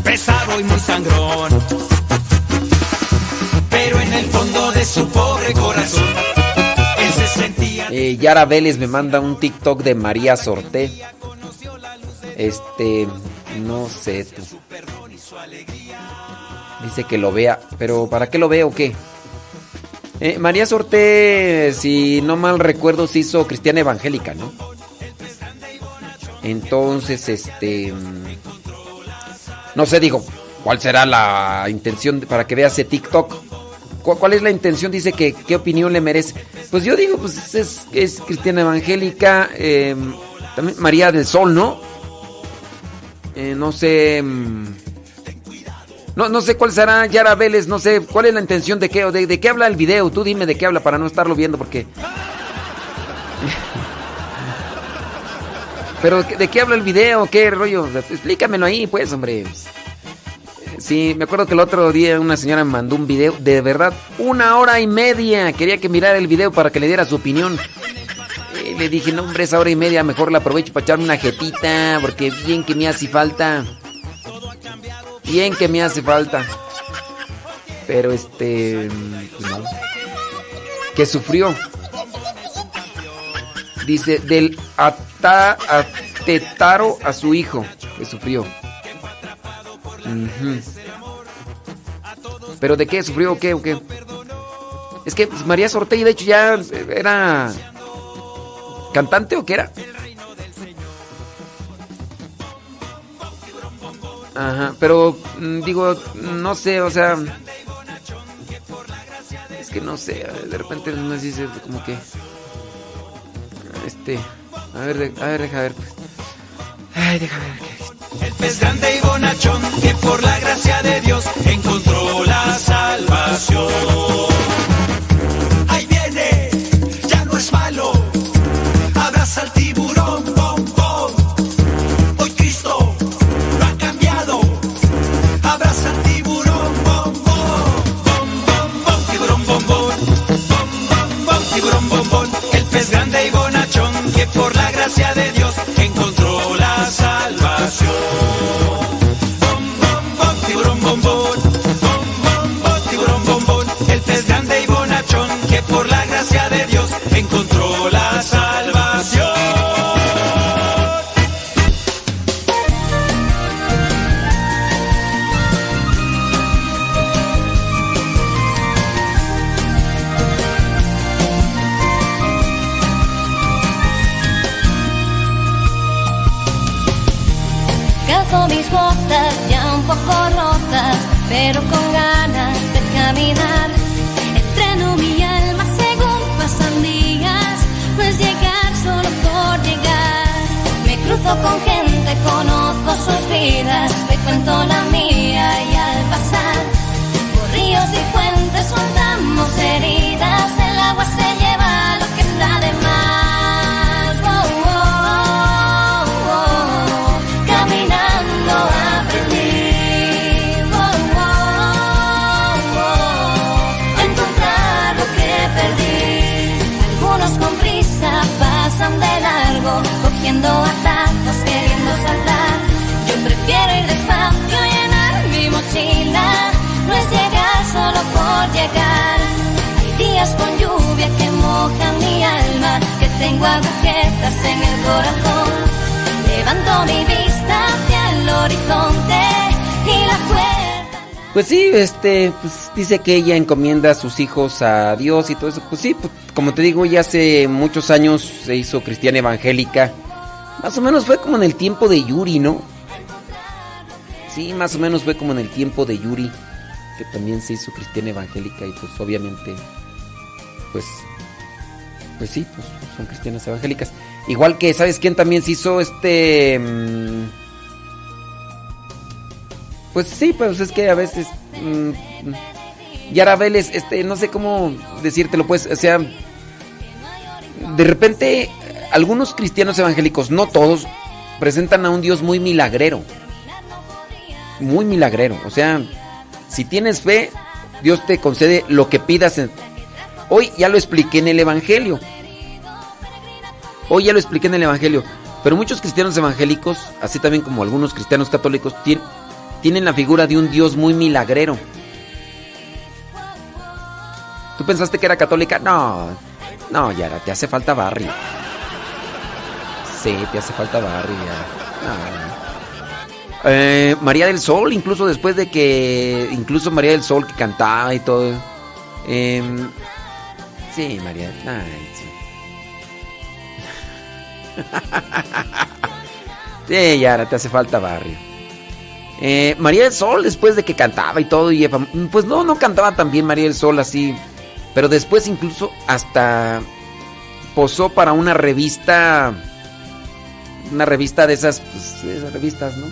S1: Pesado y muy sangrón. Pero en el fondo de su pobre corazón, él se sentía
S4: Eh, Yara Vélez me manda un TikTok de María Sorté. Este, no sé tú. Dice que lo vea, pero ¿para qué lo veo o qué? Eh, María Sorté, si no mal recuerdo, se hizo cristiana evangélica, ¿no? Entonces, este... mm, No sé, digo, ¿cuál será la intención para que vea ese TikTok? ¿Cu- ¿Cuál es la intención? Dice que qué opinión le merece. Pues yo digo, pues es, es cristiana evangélica, eh, también María del Sol, ¿no? Eh, no sé... No, no sé cuál será Yara Vélez, no sé cuál es la intención de qué, de qué habla el video. Tú dime de qué habla para no estarlo viendo porque... (laughs) Pero ¿de qué habla el video? ¿Qué rollo? Explícamelo ahí, pues, hombre. Sí, me acuerdo que el otro día una señora me mandó un video, de verdad, una hora y media. Quería que mirara el video para que le diera su opinión. Y le dije, no, hombre, esa hora y media mejor la aprovecho para echarme una jetita, porque bien que me hace falta. Bien que me hace falta. Pero este. pues. Que sufrió. Dice, del ata, atetaro a su hijo. Que sufrió. ¿Pero de qué sufrió qué o qué? Es que pues, María Sortey, de hecho, ya era. ¿Cantante o qué era? Ajá, pero mm, digo, no sé, o sea. Es que no sé, de repente no sé, dice como que. Este. A ver, a ver, deja ver. Ay, deja ver.
S1: El pez grande y bonachón que por la gracia de Dios encontró la salvación.
S3: Ahí viene, ya no es malo. Abraza al tiburón,
S4: dice que ella encomienda a sus hijos a Dios y todo eso. Pues sí, pues, como te digo, ya hace muchos años se hizo cristiana evangélica. Más o menos fue como en el tiempo de Yuri, ¿no? Sí, más o menos fue como en el tiempo de Yuri, que también se hizo cristiana evangélica y pues obviamente, pues, pues sí, pues son cristianas evangélicas. Igual que, ¿sabes quién también se hizo este... mm, Pues sí, pues es que a veces... mm, Yara Vélez, este, no sé cómo decírtelo, pues, o sea... De repente, algunos cristianos evangélicos, no todos, presentan a un Dios muy milagrero. Muy milagrero. O sea, si tienes fe, Dios te concede lo que pidas. Hoy ya lo expliqué en el Evangelio. Hoy ya lo expliqué en el Evangelio. Pero muchos cristianos evangélicos, así también como algunos cristianos católicos, tien- tienen la figura de un Dios muy milagrero. ¿Tú pensaste que era católica? No, no, Yara, te hace falta barrio. Sí, te hace falta barrio, Yara. No. Eh, María del Sol, incluso después de que. Incluso María del Sol que cantaba y todo. Em, sí, María. Ay, sí. (laughs) sí, Yara, te hace falta barrio. Eh, María del Sol, después de que cantaba y todo, y pues no, no cantaba tan bien María del Sol así. Pero después incluso hasta posó para una revista. Una revista de esas, pues, de esas revistas, ¿no?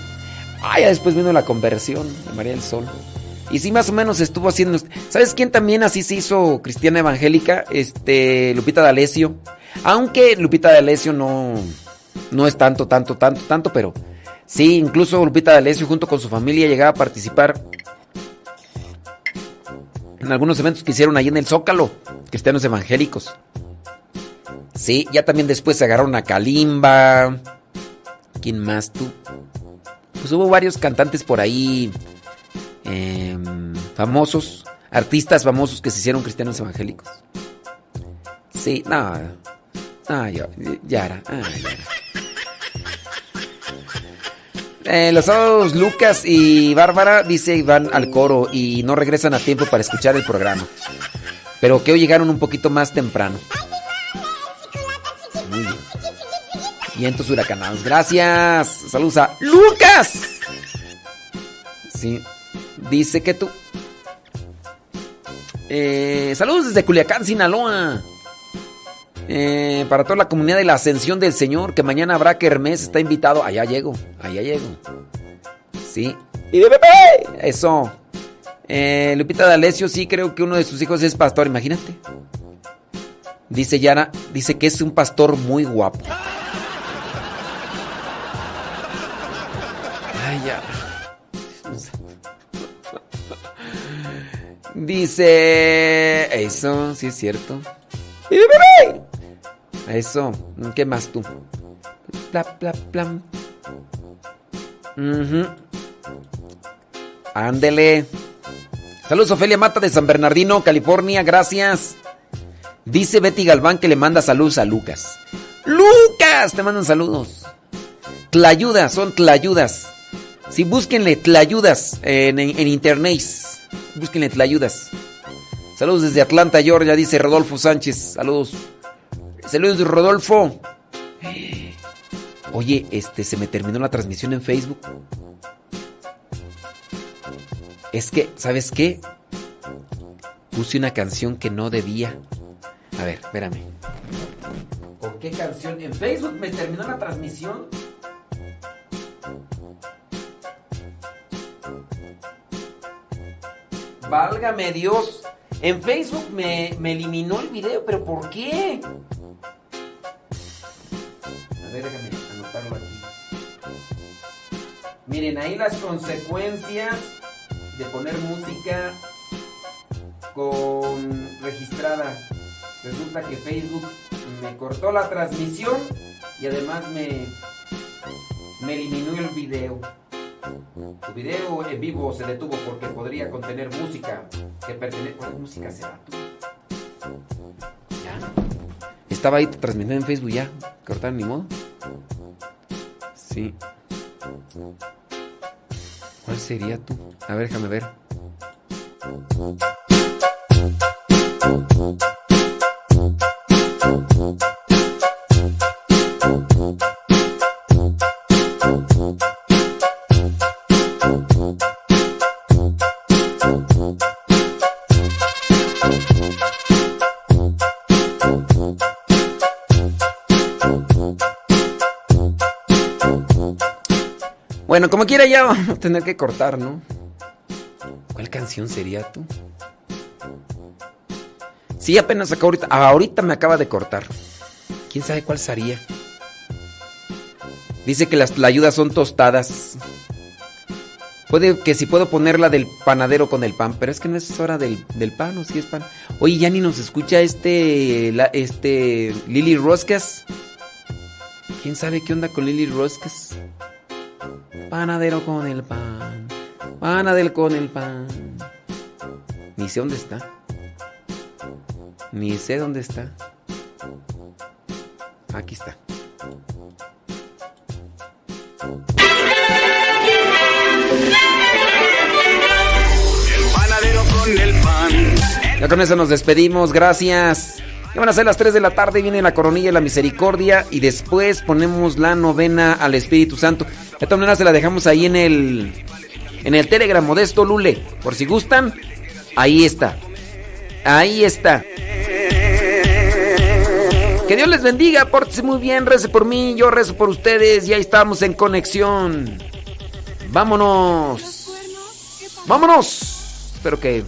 S4: Ah, ya después vino la conversión de María del Sol. Y sí, más o menos estuvo haciendo. ¿Sabes quién también así se hizo cristiana evangélica? Este, Lupita D'Alessio. Aunque Lupita D'Alessio no, no es tanto, tanto, tanto, tanto, pero sí, incluso Lupita D'Alessio junto con su familia llegaba a participar en algunos eventos que hicieron ahí en el Zócalo, cristianos evangélicos. Sí, ya también después se agarraron a Kalimba. ¿Quién más tú? Pues hubo varios cantantes por ahí em, famosos, artistas famosos que se hicieron cristianos evangélicos. Sí, no. No, yo, Yara. ah, Yara. Eh, los sábados Lucas y Bárbara dice van al coro y no regresan a tiempo para escuchar el programa. Pero que hoy llegaron un poquito más temprano. Vientos huracanados. Gracias. Saludos a Lucas. Sí. Dice que tú. Eh, saludos desde Culiacán, Sinaloa. Eh, para toda la comunidad de la Ascensión del Señor, que mañana habrá que Hermes está invitado. Allá llego, allá llego. Sí. Y de bebé. Eso. Eh, Lupita D'Alessio, sí, creo que uno de sus hijos es pastor, imagínate. Dice Yara, dice que es un pastor muy guapo. Ay, ya. Dice. Eso, sí es cierto. ¡Y bebé! Eso, ¿qué más tú? Pla, pla, plam. Ujú. Ándele. Saludos, Ofelia Mata de San Bernardino, California, gracias. Dice Betty Galván que le manda saludos a Lucas. ¡Lucas! Te mandan saludos. Tlayudas, son tlayudas. Sí, búsquenle tlayudas en, en, en internet. Búsquenle tlayudas. Saludos desde Atlanta, Georgia, dice Rodolfo Sánchez. Saludos. Saludos, Rodolfo. Oye, este, se me terminó la transmisión en Facebook. Es que, ¿sabes qué? Puse una canción que no debía. A ver, espérame. ¿Con qué canción? ¿En Facebook me terminó la transmisión? Válgame Dios. En Facebook me, me eliminó el video, pero ¿por qué? Ver, déjame anotarlo aquí. Miren, ahí las consecuencias de poner música con registrada. Resulta que Facebook me cortó la transmisión y además me, me eliminó el video. Tu video en vivo se detuvo porque podría contener música que pertenece. ¿Cuál música será? Ya. Estaba ahí transmitiendo en Facebook ya. Cortaron ni modo. Sí. ¿Cuál sería tú? A ver, déjame ver. Bueno, como quiera ya vamos a tener que cortar, ¿no? ¿Cuál canción sería tú? Sí, apenas acá ahorita. Ahorita me acaba de cortar. ¿Quién sabe cuál sería? Dice que las ayudas son tostadas. Puede que si puedo ponerla del panadero con el pan, pero es que no es hora del, del pan, o si es pan. Oye, ya ni nos escucha este. Este. Lily Roscas. ¿Quién sabe qué onda con Lily Roscas? Panadero con el pan. Panadero con el pan. Ni sé dónde está. Ni sé dónde está. Aquí está.
S3: Panadero con el pan.
S4: Ya con eso nos despedimos. Gracias. Ya van a ser las 3 de la tarde, viene la coronilla y la misericordia y después ponemos la novena al Espíritu Santo. De todas maneras se la dejamos ahí en el en el Telegram Modesto Lule, por si gustan. Ahí está. Ahí está. Que Dios les bendiga, pórtese muy bien, rece por mí, yo rezo por ustedes y ahí estamos en conexión. Vámonos. Vámonos. Espero que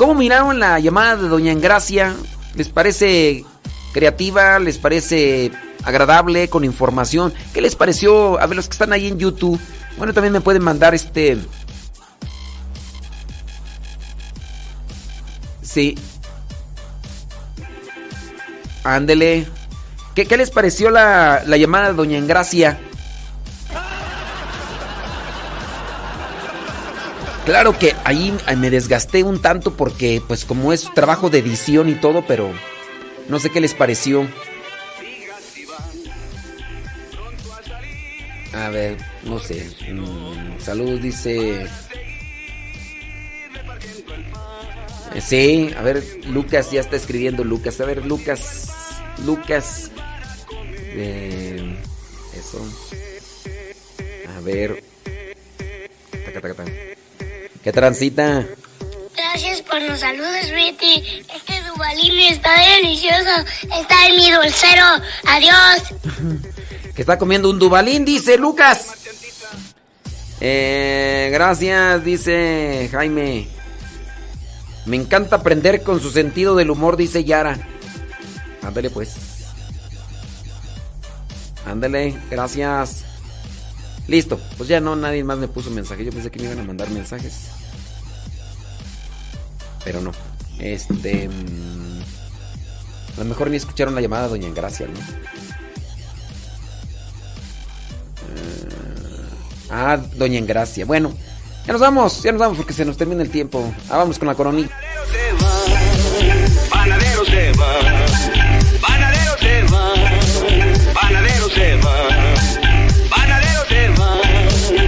S4: ¿Cómo miraron la llamada de Doña Engracia? ¿Les parece creativa? ¿Les parece agradable con información? ¿Qué les pareció? A ver, los que están ahí en YouTube. Bueno, también me pueden mandar este. Sí. Ándele. ¿Qué, qué les pareció la, la llamada de Doña Engracia? Claro que ahí me desgasté un tanto porque pues como es trabajo de edición y todo, pero no sé qué les pareció. A ver, no sé. Mm, salud, dice. Eh, Sí, a ver, Lucas ya está escribiendo Lucas. A ver, Lucas. Lucas. Eh, eso. A ver. Taca, taca, taca. ¿Qué transita?
S15: Gracias por los saludos, Betty. Este Dubalín está delicioso. Está en mi dulcero. Adiós. (laughs)
S4: Que está comiendo un dubalín, dice Lucas. Eh, gracias, dice Jaime. Me encanta aprender con su sentido del humor, dice Yara. Ándale pues. Ándale, gracias. Listo, pues ya no, nadie más me puso mensaje. Yo pensé que me iban a mandar mensajes. Pero no. Este. Mm, a lo mejor ni escucharon la llamada de Doña Gracia, ¿no? Eh, ah, Doña Engracia. Bueno, ya nos vamos, ya nos vamos porque se nos termina el tiempo. Ah, vamos con la coronita. Panadero se va, panadero se va, panadero se va, panadero se va.